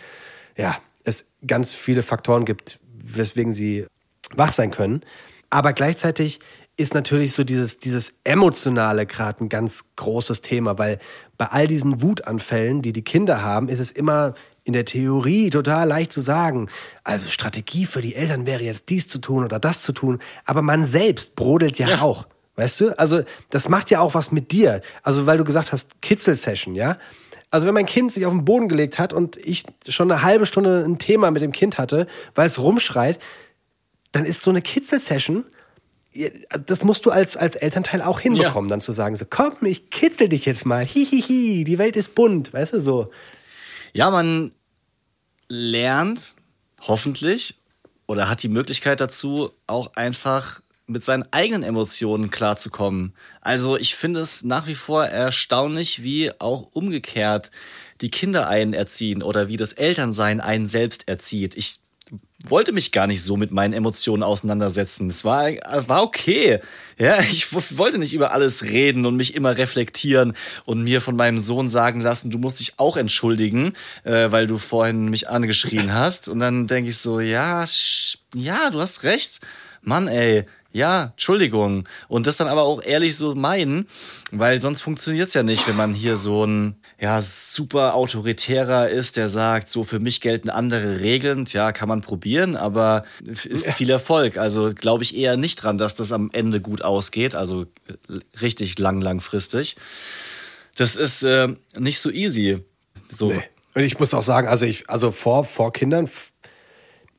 ja, es ganz viele Faktoren gibt, weswegen sie wach sein können. Aber gleichzeitig ist natürlich so dieses, dieses Emotionale gerade ein ganz großes Thema, weil bei all diesen Wutanfällen, die die Kinder haben, ist es immer in der Theorie total leicht zu sagen, also Strategie für die Eltern wäre jetzt dies zu tun oder das zu tun, aber man selbst brodelt ja, auch. Weißt du? Also, das macht ja auch was mit dir. Also, weil du gesagt hast, Kitzel-Session, ja? Also, wenn mein Kind sich auf den Boden gelegt hat und ich schon eine halbe Stunde ein Thema mit dem Kind hatte, weil es rumschreit, dann ist so eine Kitzel-Session, das musst du als, als Elternteil auch hinbekommen, dann zu sagen, so, komm, ich kitzel dich jetzt mal, hihihi, die Welt ist bunt, weißt du, so. Ja, man lernt hoffentlich oder hat die Möglichkeit dazu, auch einfach mit seinen eigenen Emotionen klarzukommen. Also ich finde es nach wie vor erstaunlich, wie auch umgekehrt die Kinder einen erziehen oder wie das Elternsein einen selbst erzieht. Ich wollte mich gar nicht so mit meinen Emotionen auseinandersetzen. Es war, war okay. Ja, ich wollte nicht über alles reden und mich immer reflektieren und mir von meinem Sohn sagen lassen, du musst dich auch entschuldigen, äh, weil du vorhin mich angeschrien hast. Und dann denke ich so, ja, ja, du hast recht. Mann, ey, ja, Entschuldigung. Und das dann aber auch ehrlich so meinen, weil sonst funktioniert's ja nicht, wenn man hier so ein ja, super autoritärer ist, der sagt, so für mich gelten andere Regeln. Tja, kann man probieren, aber viel Erfolg. Also glaube ich eher nicht dran, dass das am Ende gut ausgeht, also äh, richtig lang, langfristig. Das ist äh, nicht so easy. So. Nee. Und ich muss auch sagen, also ich, also vor, vor Kindern,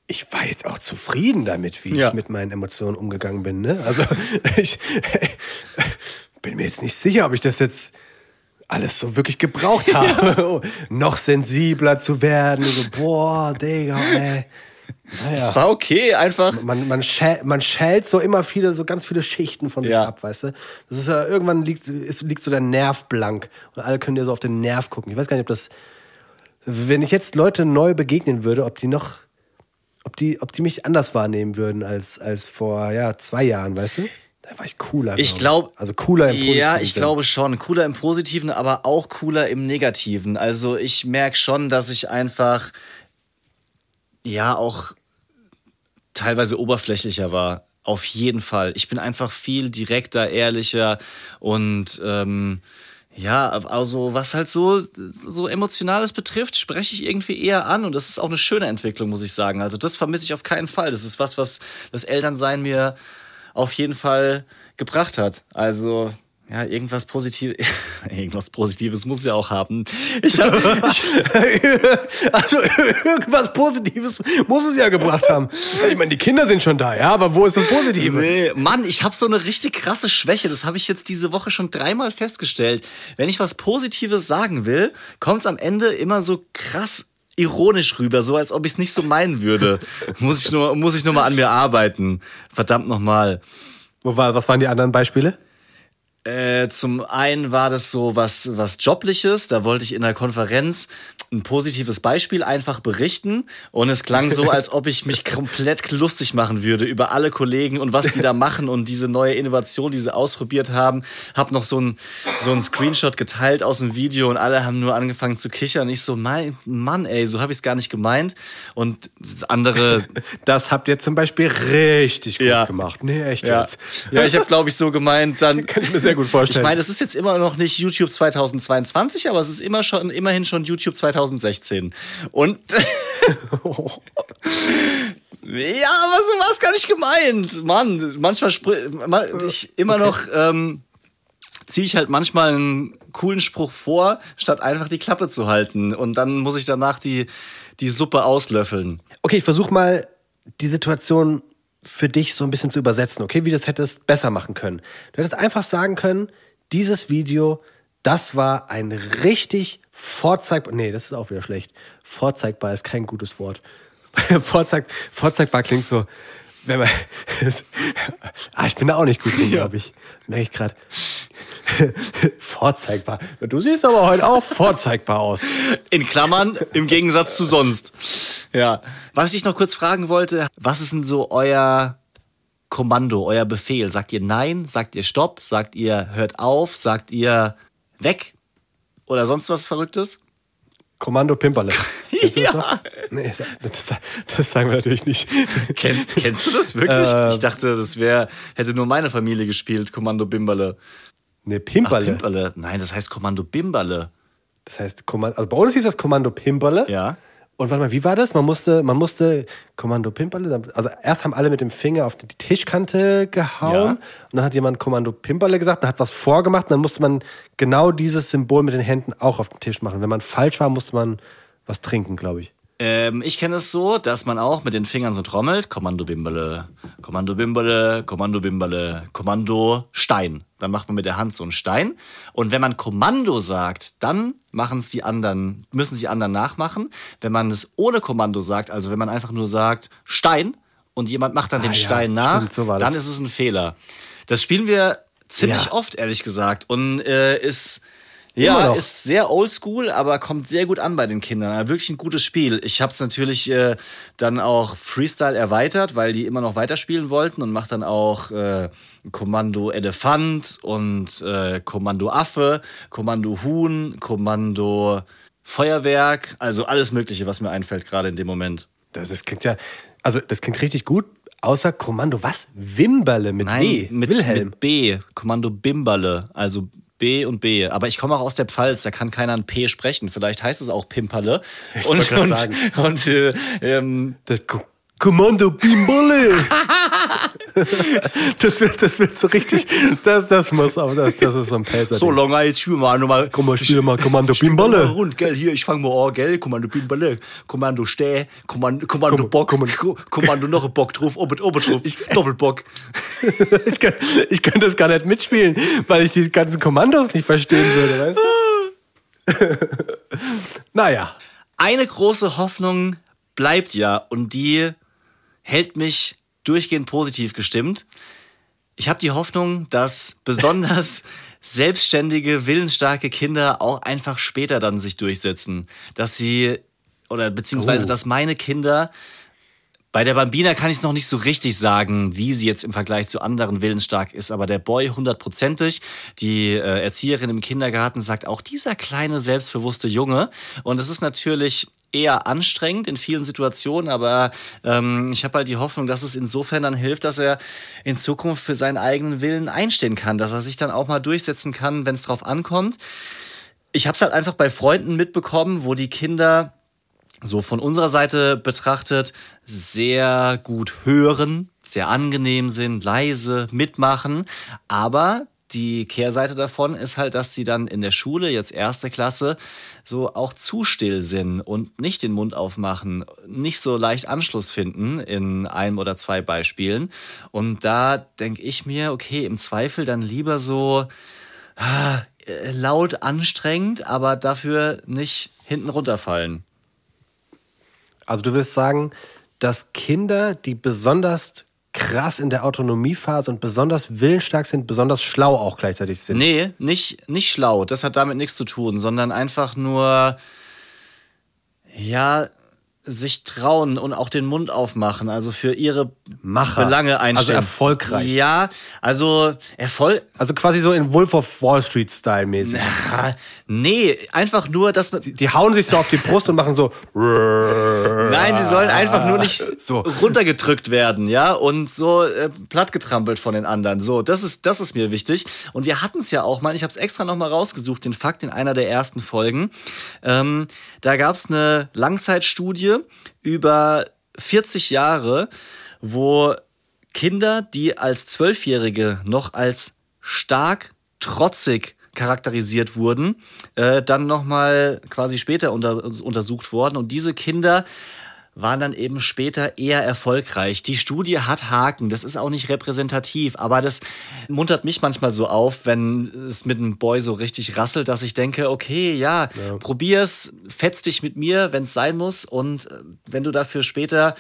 ich war jetzt auch zufrieden damit, wie Ja. ich mit meinen Emotionen umgegangen bin. Ne? Also ich bin mir jetzt nicht sicher, ob ich das jetzt alles so wirklich gebraucht habe. Noch sensibler zu werden. So, boah, Digga, ey. Naja. Es war okay, einfach. Man, man, schält, man schält so immer viele, so ganz viele Schichten von sich Ja. ab, weißt du? Das ist ja, irgendwann liegt, ist, liegt so der Nerv blank und alle können dir so auf den Nerv gucken. Ich weiß gar nicht, ob das, wenn ich jetzt Leute neu begegnen würde, ob die noch, ob die, ob die mich anders wahrnehmen würden als, als vor, ja, zwei Jahren, weißt du? Da war ich cooler. Ich glaub glaube. Also cooler im positiven Ja, ich Sinn. glaube schon. Cooler im Positiven, aber auch cooler im Negativen. Also ich merke schon, dass ich einfach ja auch teilweise oberflächlicher war. Auf jeden Fall. Ich bin einfach viel direkter, ehrlicher und ähm, ja, also was halt so, so Emotionales betrifft, spreche ich irgendwie eher an und das ist auch eine schöne Entwicklung, muss ich sagen. Also das vermisse ich auf keinen Fall. Das ist was, was das Elternsein mir auf jeden Fall gebracht hat. Also ja, irgendwas Positives, irgendwas Positives muss ja auch haben. Ich hab, ich, also irgendwas Positives muss es ja gebracht haben. Ich meine, die Kinder sind schon da, ja, aber wo ist das Positive? Nee, Mann, ich habe so eine richtig krasse Schwäche. Das habe ich jetzt diese Woche schon dreimal festgestellt. Wenn ich was Positives sagen will, kommt es am Ende immer so krass ironisch rüber, so als ob ich es nicht so meinen würde. muss ich nur, muss ich nur mal an mir arbeiten. Verdammt nochmal. Wo war, was waren die anderen Beispiele? Äh, zum einen war das so was, was Jobliches. Da wollte ich in der Konferenz ein positives Beispiel einfach berichten. Und es klang so, als ob ich mich komplett lustig machen würde über alle Kollegen und was die da machen und diese neue Innovation, die sie ausprobiert haben. Hab noch so ein, so ein Screenshot geteilt aus dem Video und alle haben nur angefangen zu kichern. Ich so, mein Mann, ey, so habe ich es gar nicht gemeint. Und das andere Das habt ihr zum Beispiel richtig gut Ja. gemacht. Nee, echt Ja, jetzt. ja ich habe, glaube ich, so gemeint, dann Kann ich mir sehr gut vorstellen. Ich meine, es ist jetzt immer noch nicht YouTube 2022, aber es ist immer schon, immerhin schon YouTube 2016. Und ja, aber so war es gar nicht gemeint. Mann, manchmal ich immer noch ähm, ziehe ich halt manchmal einen coolen Spruch vor, statt einfach die Klappe zu halten. Und dann muss ich danach die, die Suppe auslöffeln. Okay, ich versuche mal die Situation für dich so ein bisschen zu übersetzen, okay, wie du das hättest besser machen können. Du hättest einfach sagen können, dieses Video, das war ein richtig vorzeigbar, nee, das ist auch wieder schlecht. Vorzeigbar ist kein gutes Wort. Vorzeig, vorzeigbar klingt so, wenn man, ah, ich bin da auch nicht gut drin, glaube ich. Merke ich gerade. vorzeigbar. Du siehst aber heute auch vorzeigbar aus. In Klammern, im Gegensatz zu sonst. Ja. Was ich noch kurz fragen wollte, was ist denn so euer Kommando, euer Befehl? Sagt ihr Nein? Sagt ihr Stopp? Sagt ihr Hört auf? Sagt ihr Weg? Oder sonst was Verrücktes? Kommando Pimperle. Kennst du das Ja. noch? Nee, das, das sagen wir natürlich nicht. Kenn, kennst du das wirklich? ich dachte, das wäre, hätte nur meine Familie gespielt, Kommando Bimberle. Nee, Ach, Pimperle. Pimperle. Nein, das heißt Kommando Bimberle. Das heißt Kommando, also bei uns hieß das Kommando Pimperle. Ja. Und warte mal, wie war das? Man musste, man musste Kommando Pimperle, also erst haben alle mit dem Finger auf die Tischkante gehauen Ja. und dann hat jemand Kommando Pimperle gesagt, dann hat was vorgemacht und dann musste man genau dieses Symbol mit den Händen auch auf den Tisch machen. Wenn man falsch war, musste man was trinken, glaube ich. Ähm, ich kenne es so, dass man auch mit den Fingern so trommelt. Kommando Bimberle, Kommando Bimberle, Kommando Bimberle, Kommando Stein. Dann macht man mit der Hand so einen Stein. Und wenn man Kommando sagt, dann machen es die anderen, müssen es die anderen nachmachen. Wenn man es ohne Kommando sagt, also wenn man einfach nur sagt Stein und jemand macht dann den Ah ja, Stein nach, stimmt, so dann ist es ein Fehler. Das spielen wir ziemlich Ja. oft, ehrlich gesagt. Und äh, ist ja, ist sehr oldschool, aber kommt sehr gut an bei den Kindern. Wirklich ein gutes Spiel. Ich habe es natürlich äh, dann auch Freestyle erweitert, weil die immer noch weiterspielen wollten und mache dann auch äh, Kommando Elefant und äh, Kommando Affe, Kommando Huhn, Kommando Feuerwerk, also alles Mögliche, was mir einfällt gerade in dem Moment. Das, das klingt ja, also das klingt richtig gut, außer Kommando, was? Wimberle mit W. mit, Wilhelm. mit B, Kommando Bimberle, also B und B. Aber ich komme auch aus der Pfalz, da kann keiner ein P sprechen. Vielleicht heißt es auch Pimperle. und grad und, sagen. und äh, ähm, Das Kommando Bimberle. Das wird, das wird so richtig, das, das muss auch, das, das ist so ein Pelzer. So lange, jetzt spielen wir nochmal. Komm mal, spiel mal Kommando mal Bimballe. rund, gell? Hier, ich fange mal an, gell? Kommando Bimballe, Kommando Steh, Kommando, Kommando Komm- Bock, Kommando- Ko- Kommando noch ein Bock drauf, oben, oben drauf, Doppelbock. Ich, kann, ich könnte das gar nicht mitspielen, weil ich die ganzen Kommandos nicht verstehen würde, weißt du? naja. Eine große Hoffnung bleibt ja und die hält mich durchgehend positiv gestimmt. Ich habe die Hoffnung, dass besonders selbstständige, willensstarke Kinder auch einfach später dann sich durchsetzen. Dass sie, oder beziehungsweise, Oh. dass meine Kinder, bei der Bambina kann ich es noch nicht so richtig sagen, wie sie jetzt im Vergleich zu anderen willensstark ist, aber der Boy hundertprozentig. Die äh, Erzieherin im Kindergarten sagt auch dieser kleine, selbstbewusste Junge. Und es ist natürlich eher anstrengend in vielen Situationen, aber ähm, ich habe halt die Hoffnung, dass es insofern dann hilft, dass er in Zukunft für seinen eigenen Willen einstehen kann, dass er sich dann auch mal durchsetzen kann, wenn es drauf ankommt. Ich habe es halt einfach bei Freunden mitbekommen, wo die Kinder so von unserer Seite betrachtet sehr gut hören, sehr angenehm sind, leise mitmachen, aber die Kehrseite davon ist halt, dass sie dann in der Schule, jetzt erste Klasse, so auch zu still sind und nicht den Mund aufmachen, nicht so leicht Anschluss finden in einem oder zwei Beispielen. Und da denke ich mir, okay, im Zweifel dann lieber so ah, äh, laut anstrengend, aber dafür nicht hinten runterfallen. Also du willst sagen, dass Kinder, die besonders krass in der Autonomiephase und besonders willensstark sind, besonders schlau auch gleichzeitig sind. Nee, nicht, nicht schlau. Das hat damit nichts zu tun, sondern einfach nur, ja, sich trauen und auch den Mund aufmachen, also für ihre Macher. Belange einstehen. Also erfolgreich. Ja, also Erfolg. Also quasi so in Wolf of Wall Street Style mäßig. Ah, nee, einfach nur, dass man. Die hauen sich so auf die Brust und machen so. Nein, sie sollen einfach nur nicht So. runtergedrückt werden, ja, und so äh, plattgetrampelt von den anderen. So, das ist, das ist mir wichtig. Und wir hatten es ja auch mal, ich habe es extra nochmal rausgesucht, den Fakt in einer der ersten Folgen. Ähm, da gab es eine Langzeitstudie über 40 Jahre, wo Kinder, die als Zwölfjährige noch als stark trotzig charakterisiert wurden, äh, dann nochmal quasi später unter, untersucht worden. Und diese Kinder waren dann eben später eher erfolgreich. Die Studie hat Haken, das ist auch nicht repräsentativ, aber das muntert mich manchmal so auf, wenn es mit einem Boy so richtig rasselt, dass ich denke, okay, ja, probier's, fetz dich mit mir, wenn es sein muss und äh, wenn du dafür später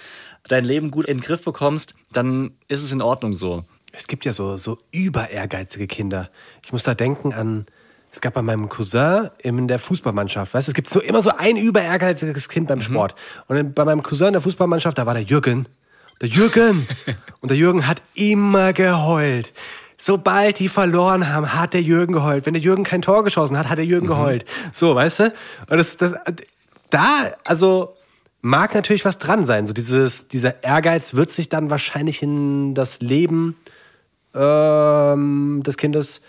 dein Leben gut in den Griff bekommst, dann ist es in Ordnung so. Es gibt ja so, so über ehrgeizige Kinder. Ich muss da denken an, es gab bei meinem Cousin in der Fußballmannschaft, weißt du, es gibt so immer so ein über ehrgeiziges Kind beim Sport. Und dann bei meinem Cousin in der Fußballmannschaft, da war der Jürgen. Der Jürgen. Und der Jürgen hat immer geheult. Sobald die verloren haben, hat der Jürgen geheult. Wenn der Jürgen kein Tor geschossen hat, hat der Jürgen geheult. So, weißt du? Und das, das, da, also, mag natürlich was dran sein. So dieses, dieser Ehrgeiz wird sich dann wahrscheinlich in das Leben ähm, des Kindes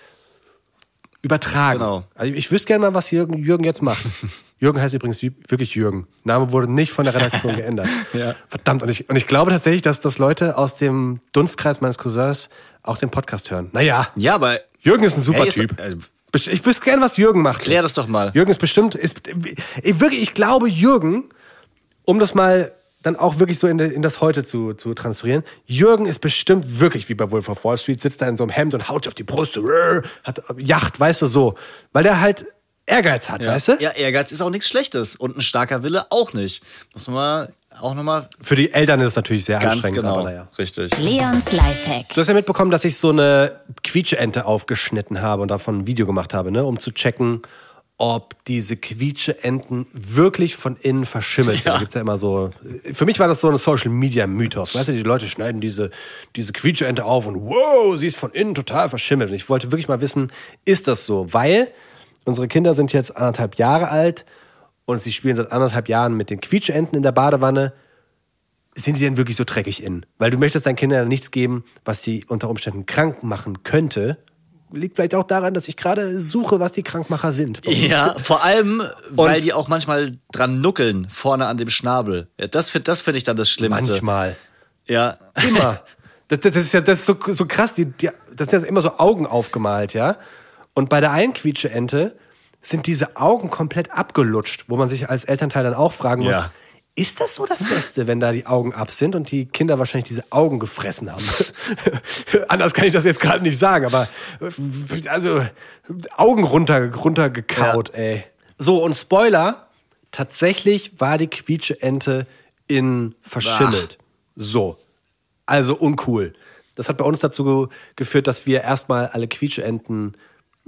übertragen. Genau. Also ich wüsste gerne mal, was Jürgen, Jürgen jetzt macht. Jürgen heißt übrigens wirklich Jürgen. Name wurde nicht von der Redaktion geändert. Ja. Verdammt. Und ich, und ich glaube tatsächlich, dass das Leute aus dem Dunstkreis meines Cousins auch den Podcast hören. Naja, Ja, aber Jürgen ist ein super ist Typ. äh, Ich wüsste gerne, was Jürgen macht. Klär jetzt. das doch mal. Jürgen ist bestimmt, ist, ich, wirklich, ich glaube, Jürgen, um das mal dann auch wirklich so in, de, in das Heute zu, zu transferieren, Jürgen ist bestimmt wirklich wie bei Wolf of Wall Street, sitzt da in so einem Hemd und haut sich auf die Brust, hat Yacht, weißt du, so. Weil der halt Ehrgeiz hat, weißt du? Ja, Ehrgeiz ist auch nichts Schlechtes und ein starker Wille auch nicht. Muss man mal auch nochmal Für die Eltern ist es natürlich sehr ganz anstrengend, genau. aber naja. Richtig. Leons Lifehack. Du hast ja mitbekommen, dass ich so eine Quietscheente aufgeschnitten habe und davon ein Video gemacht habe, ne? um zu checken, ob diese Quietscheenten wirklich von innen verschimmelt sind. Ja. Da gibt's ja immer so. Für mich war das so ein Social Media Mythos. Weißt du, die Leute schneiden diese, diese Quietscheente auf und wow, sie ist von innen total verschimmelt. Und ich wollte wirklich mal wissen, ist das so? Weil unsere Kinder sind jetzt anderthalb Jahre alt und sie spielen seit anderthalb Jahren mit den Quietscheenten in der Badewanne sind die denn wirklich so dreckig innen? Weil du möchtest deinen Kindern nichts geben, was sie unter Umständen krank machen könnte. Liegt vielleicht auch daran, dass ich gerade suche, was die Krankmacher sind. Ja, vor allem, weil Und- die auch manchmal dran nuckeln, vorne an dem Schnabel. Ja, das finde das find ich dann das Schlimmste. Manchmal. Ja. Immer. Das, das, ist ja das ist so, so krass. Die, die, das sind ja immer so Augen aufgemalt, ja. Und bei der einen Quietscheente sind diese Augen komplett abgelutscht, wo man sich als Elternteil dann auch fragen muss, Ja. Ist das so das Beste, wenn da die Augen ab sind und die Kinder wahrscheinlich diese Augen gefressen haben? Anders kann ich das jetzt gerade nicht sagen, aber also Augen runter, runtergekaut, ey. So, und Spoiler, tatsächlich war die Quietscheente in verschimmelt. So. Also uncool. Das hat bei uns dazu ge- geführt, dass wir erstmal alle Quietscheenten,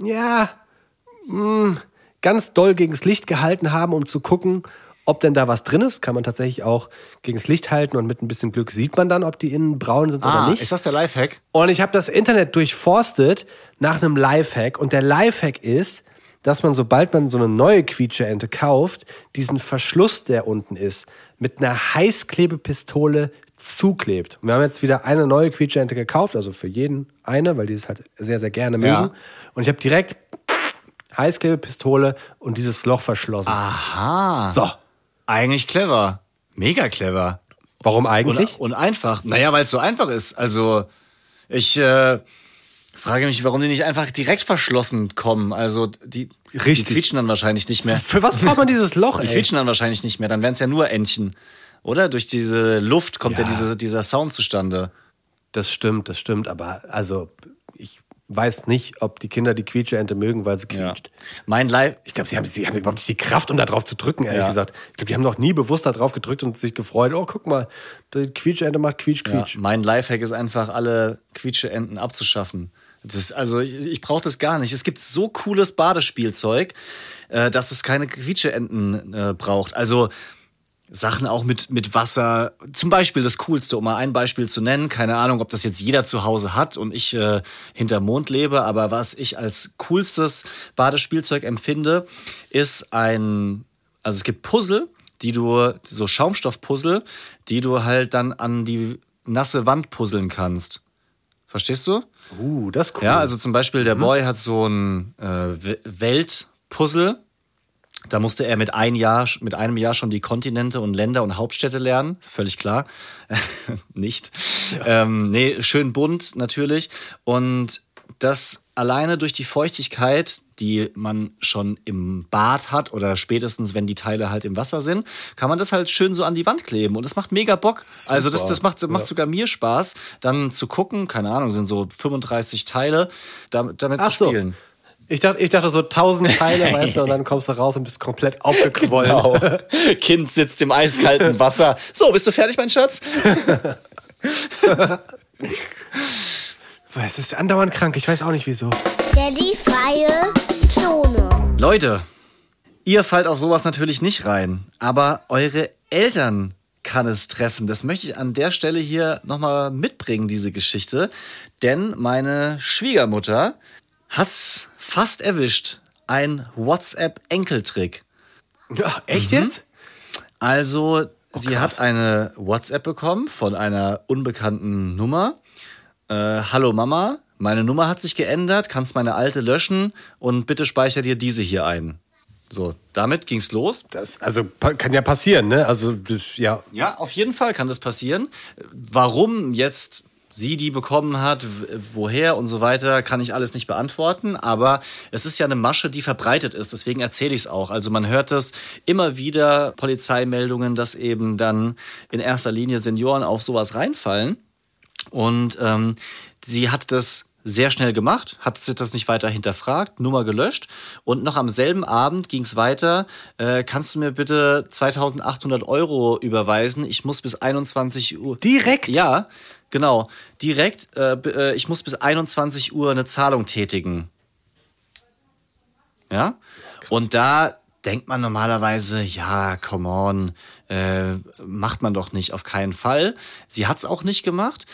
ja, mh, ganz doll gegens Licht gehalten haben, um zu gucken, ob denn da was drin ist. Kann man tatsächlich auch gegens Licht halten und mit ein bisschen Glück sieht man dann, ob die innen braun sind oder nicht. Ah, ist das der Lifehack? Und ich habe das Internet durchforstet nach einem Lifehack. Und der Lifehack ist, dass man, sobald man so eine neue Quietscheente kauft, diesen Verschluss, der unten ist, mit einer Heißklebepistole zuklebt. Und wir haben jetzt wieder eine neue Quietscheente gekauft, also für jeden eine, weil die es halt sehr, sehr gerne mögen. Ja. Und ich habe direkt Heißklebepistole und dieses Loch verschlossen. Aha. So. Eigentlich clever. Mega clever. Warum eigentlich? Und, und einfach. Naja, weil es so einfach ist. Also, ich äh, frage mich, warum die nicht einfach direkt verschlossen kommen. Also, die, Richtig. die quietschen dann wahrscheinlich nicht mehr. Für was braucht man dieses Loch, Die ey? quietschen dann wahrscheinlich nicht mehr. Dann wären es ja nur Entchen. Oder? Durch diese Luft kommt ja, Ja. diese, dieser Sound zustande. Das stimmt, das stimmt, aber also weiß nicht, ob die Kinder die Quietscheente mögen, weil sie Ja. quietscht. Mein Live. Ich glaube, sie haben, sie haben überhaupt nicht die Kraft, um da drauf zu drücken, ehrlich Ja. gesagt. Ich glaube, die haben noch nie bewusst da drauf gedrückt und sich gefreut, oh, guck mal, die Quietscheente macht Quietsch, Ja, Quietsch. mein Lifehack ist einfach, alle Quietscheenten abzuschaffen. Das also ich, ich brauche das gar nicht. Es gibt so cooles Badespielzeug, äh, dass es keine Quietscheenten äh, braucht. Also Sachen auch mit, mit Wasser. Zum Beispiel das Coolste, um mal ein Beispiel zu nennen. Keine Ahnung, ob das jetzt jeder zu Hause hat und ich äh, hinter Mond lebe, aber was ich als coolstes Badespielzeug empfinde, ist ein, also es gibt Puzzle, die du, so Schaumstoffpuzzle, die du halt dann an die nasse Wand puzzeln kannst. Verstehst du? Uh, das ist cool. Ja, also zum Beispiel der Boy hat so ein äh, We- Weltpuzzle. Da musste er mit, ein Jahr, mit einem Jahr schon die Kontinente und Länder und Hauptstädte lernen. Völlig klar. Nicht. Ähm, nee, schön bunt natürlich. Und das alleine durch die Feuchtigkeit, die man schon im Bad hat oder spätestens, wenn die Teile halt im Wasser sind, kann man das halt schön so an die Wand kleben. Und es macht mega Bock. Also das, das macht, macht sogar mir Spaß, dann zu gucken. Keine Ahnung, sind so 35 Teile, damit, damit Ach zu so. Ich dachte, ich dachte so tausend Teile, weißt du, und dann kommst du raus und bist komplett aufgequollen. Genau. Kind sitzt im eiskalten Wasser. So, bist du fertig, mein Schatz? Es ist andauernd krank, ich weiß auch nicht wieso. Daddy freie Zone. Leute, ihr fallt auf sowas natürlich nicht rein, aber eure Eltern kann es treffen. Das möchte ich an der Stelle hier nochmal mitbringen, diese Geschichte. Denn meine Schwiegermutter hat's fast erwischt. Ein WhatsApp-Enkeltrick. Ja, echt jetzt? Also, sie krass. hat eine WhatsApp bekommen von einer unbekannten Nummer. Äh, Hallo Mama, meine Nummer hat sich geändert, kannst meine alte löschen und bitte speicher dir diese hier ein. So, damit ging's los. Das, also kann ja passieren, ne? Also, das, ja. Ja, auf jeden Fall kann das passieren. Warum jetzt sie die bekommen hat, woher und so weiter, kann ich alles nicht beantworten. Aber es ist ja eine Masche, die verbreitet ist. Deswegen erzähle ich es auch. Also man hört es immer wieder, Polizeimeldungen, dass eben dann in erster Linie Senioren auf sowas reinfallen. Und ähm, sie hat das sehr schnell gemacht, hat sich das nicht weiter hinterfragt, Nummer gelöscht und noch am selben Abend ging es weiter. Äh, kannst du mir bitte 2800 Euro überweisen? Ich muss bis 21 Uhr. Direkt? Ja, genau. Direkt. Äh, äh, ich muss bis 21 Uhr eine Zahlung tätigen. Ja? Und da denkt man normalerweise, ja, come on, äh, macht man doch nicht, auf keinen Fall. Sie hat es auch nicht gemacht.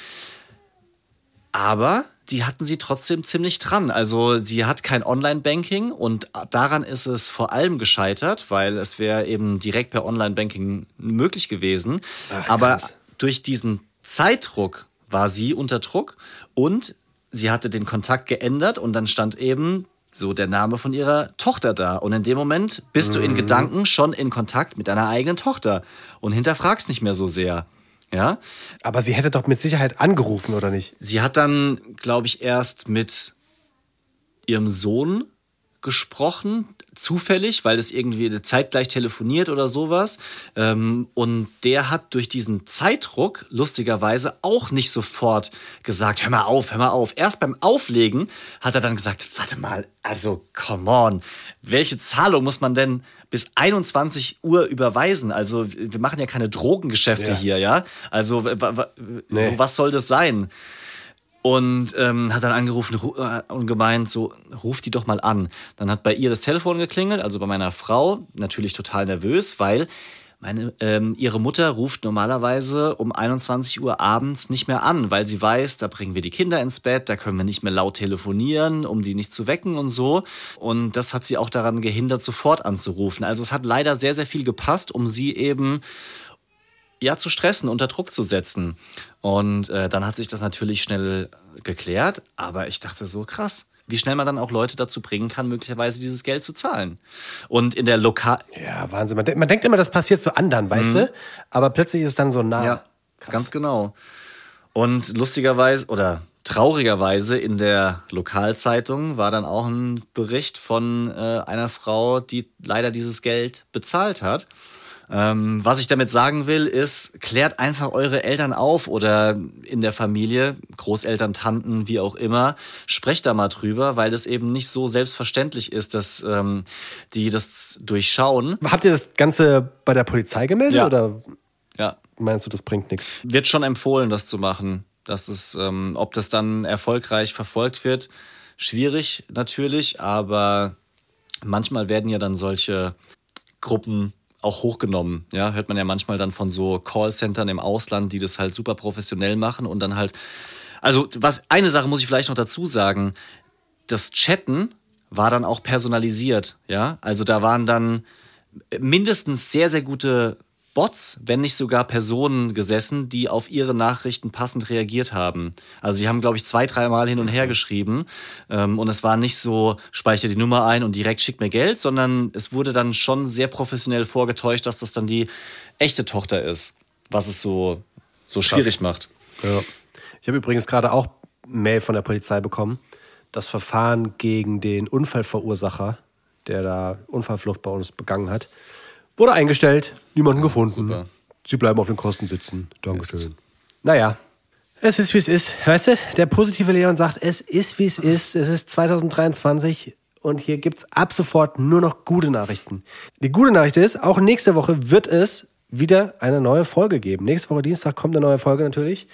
Aber die hatten sie trotzdem ziemlich dran. Also sie hat kein Online-Banking und daran ist es vor allem gescheitert, weil es wäre eben direkt per Online-Banking möglich gewesen. Ach, Aber krass. durch diesen Zeitdruck war sie unter Druck und sie hatte den Kontakt geändert und dann stand eben so der Name von ihrer Tochter da. Und in dem Moment bist du in Gedanken schon in Kontakt mit deiner eigenen Tochter und hinterfragst nicht mehr so sehr. Ja. Aber sie hätte doch mit Sicherheit angerufen, oder nicht? Sie hat dann, glaube ich, erst mit ihrem Sohn gesprochen, zufällig, weil es irgendwie zeitgleich telefoniert oder sowas. Ähm, und der hat durch diesen Zeitdruck lustigerweise auch nicht sofort gesagt, hör mal auf, hör mal auf. Erst beim Auflegen hat er dann gesagt, warte mal, also come on, welche Zahlung muss man denn bis 21 Uhr überweisen? Also wir machen ja keine Drogengeschäfte Ja. hier, ja? Also Nee. so, was soll das sein? Und ähm, hat dann angerufen ru- äh, und gemeint, so, ruf die doch mal an. Dann hat bei ihr das Telefon geklingelt, also bei meiner Frau, natürlich total nervös, weil meine, ähm, ihre Mutter ruft normalerweise um 21 Uhr abends nicht mehr an, weil sie weiß, da bringen wir die Kinder ins Bett, da können wir nicht mehr laut telefonieren, um die nicht zu wecken und so. Und das hat sie auch daran gehindert, sofort anzurufen. Also es hat leider sehr, sehr viel gepasst, um sie eben ja, zu stressen, unter Druck zu setzen. Und äh, dann hat sich das natürlich schnell geklärt, aber ich dachte so, krass, wie schnell man dann auch Leute dazu bringen kann, möglicherweise dieses Geld zu zahlen. Und in der Lokal... Ja, Wahnsinn. Man, denkt- man denkt immer, das passiert zu anderen, weißt du? Aber plötzlich ist es dann so nah. Ja, ganz genau. Und lustigerweise oder traurigerweise in der Lokalzeitung war dann auch ein Bericht von äh, einer Frau, die leider dieses Geld bezahlt hat. Ähm, was ich damit sagen will, ist, klärt einfach eure Eltern auf oder in der Familie, Großeltern, Tanten, wie auch immer, sprecht da mal drüber, weil das eben nicht so selbstverständlich ist, dass ähm, die das durchschauen. Habt ihr das Ganze bei der Polizei gemeldet Ja. oder Ja, meinst du, das bringt nichts? wird schon empfohlen, das zu machen. Das ist, ähm, ob das dann erfolgreich verfolgt wird, schwierig natürlich, aber manchmal werden ja dann solche Gruppen auch hochgenommen. Ja, hört man ja manchmal dann von so Callcentern im Ausland, die das halt super professionell machen und dann halt. Also, was eine Sache muss ich vielleicht noch dazu sagen: Das Chatten war dann auch personalisiert. Ja, also da waren dann mindestens sehr, sehr gute Bots, wenn nicht sogar Personen gesessen, die auf ihre Nachrichten passend reagiert haben. Also die haben, glaube ich, zwei, dreimal hin und her geschrieben. Ähm, und es war nicht so, speichere die Nummer ein und direkt schick mir Geld, sondern es wurde dann schon sehr professionell vorgetäuscht, dass das dann die echte Tochter ist. Was es so, so schwierig macht. Ja. Ich habe übrigens gerade auch Mail von der Polizei bekommen. Das Verfahren gegen den Unfallverursacher, der da Unfallflucht bei uns begangen hat, wurde eingestellt. Niemanden gefunden. super. Sie bleiben auf den Kosten sitzen. Dankeschön. Naja, es ist wie es ist. Weißt du, der positive Leon sagt, es ist wie es ist. Es ist 2023 und hier gibt es ab sofort nur noch gute Nachrichten. Die gute Nachricht ist, auch nächste Woche wird es wieder eine neue Folge geben. Nächste Woche Dienstag kommt eine neue Folge natürlich,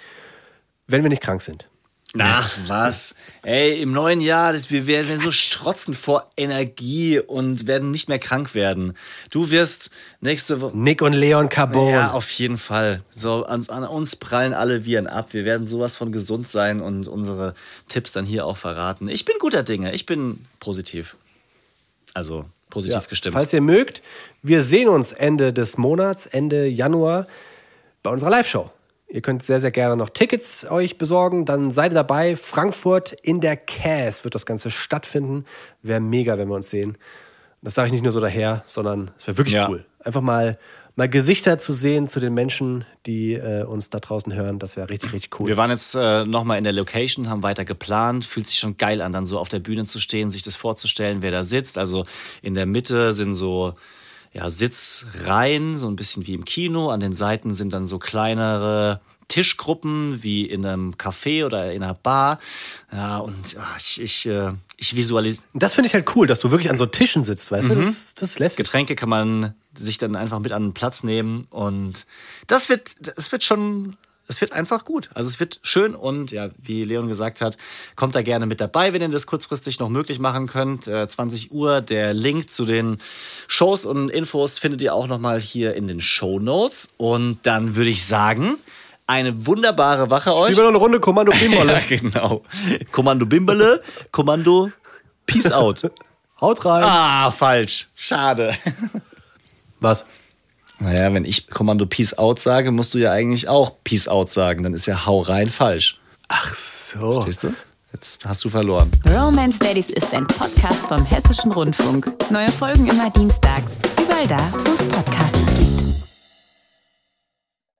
wenn wir nicht krank sind. Na, was? Ey, im neuen Jahr, das, wir werden so strotzen vor Energie und werden nicht mehr krank werden. Du wirst nächste Woche. Nick und Leon Carbon. Ja, auf jeden Fall. So, an, an uns prallen alle Viren ab. Wir werden sowas von gesund sein und unsere Tipps dann hier auch verraten. Ich bin guter Dinge. Ich bin positiv. Also positiv Ja, gestimmt. Falls ihr mögt, wir sehen uns Ende des Monats, Ende Januar, bei unserer Live-Show. Ihr könnt sehr, sehr gerne noch Tickets euch besorgen. Dann seid ihr dabei. Frankfurt in der CAS wird das Ganze stattfinden. Wäre mega, wenn wir uns sehen. Das sage ich nicht nur so daher, sondern es wäre wirklich Ja. cool. Einfach mal, mal Gesichter zu sehen zu den Menschen, die äh, uns da draußen hören. Das wäre richtig, richtig cool. Wir waren jetzt äh, nochmal in der Location, haben weiter geplant. Fühlt sich schon geil an, dann so auf der Bühne zu stehen, sich das vorzustellen, wer da sitzt. Also in der Mitte sind so ja, Sitzreihen, so ein bisschen wie im Kino. An den Seiten sind dann so kleinere Tischgruppen wie in einem Café oder in einer Bar. Ja, und ja, ich, ich, äh, ich visualisiere. Das finde ich halt cool, dass du wirklich an so Tischen sitzt, weißt Mhm. du? Das, das lässt Getränke kann man sich dann einfach mit an den Platz nehmen und das wird, es wird schon, es wird einfach gut. Also es wird schön und ja, wie Leon gesagt hat, kommt da gerne mit dabei, wenn ihr das kurzfristig noch möglich machen könnt. Äh, 20 Uhr, der Link zu den Shows und Infos findet ihr auch nochmal hier in den Show Notes und dann würde ich sagen, eine wunderbare Wache euch. Lieber noch eine Runde Kommando Bimbolle. Ja, genau. Kommando Bimbele, Kommando Peace out. Haut rein. Ah, falsch. Schade. Was? Naja, wenn ich Kommando Peace Out sage, musst du ja eigentlich auch Peace Out sagen. Dann ist ja Hau rein falsch. Ach so. Verstehst du? Jetzt hast du verloren. Romance Daddies ist ein Podcast vom Hessischen Rundfunk. Neue Folgen immer dienstags. Überall da, wo es Podcasts gibt.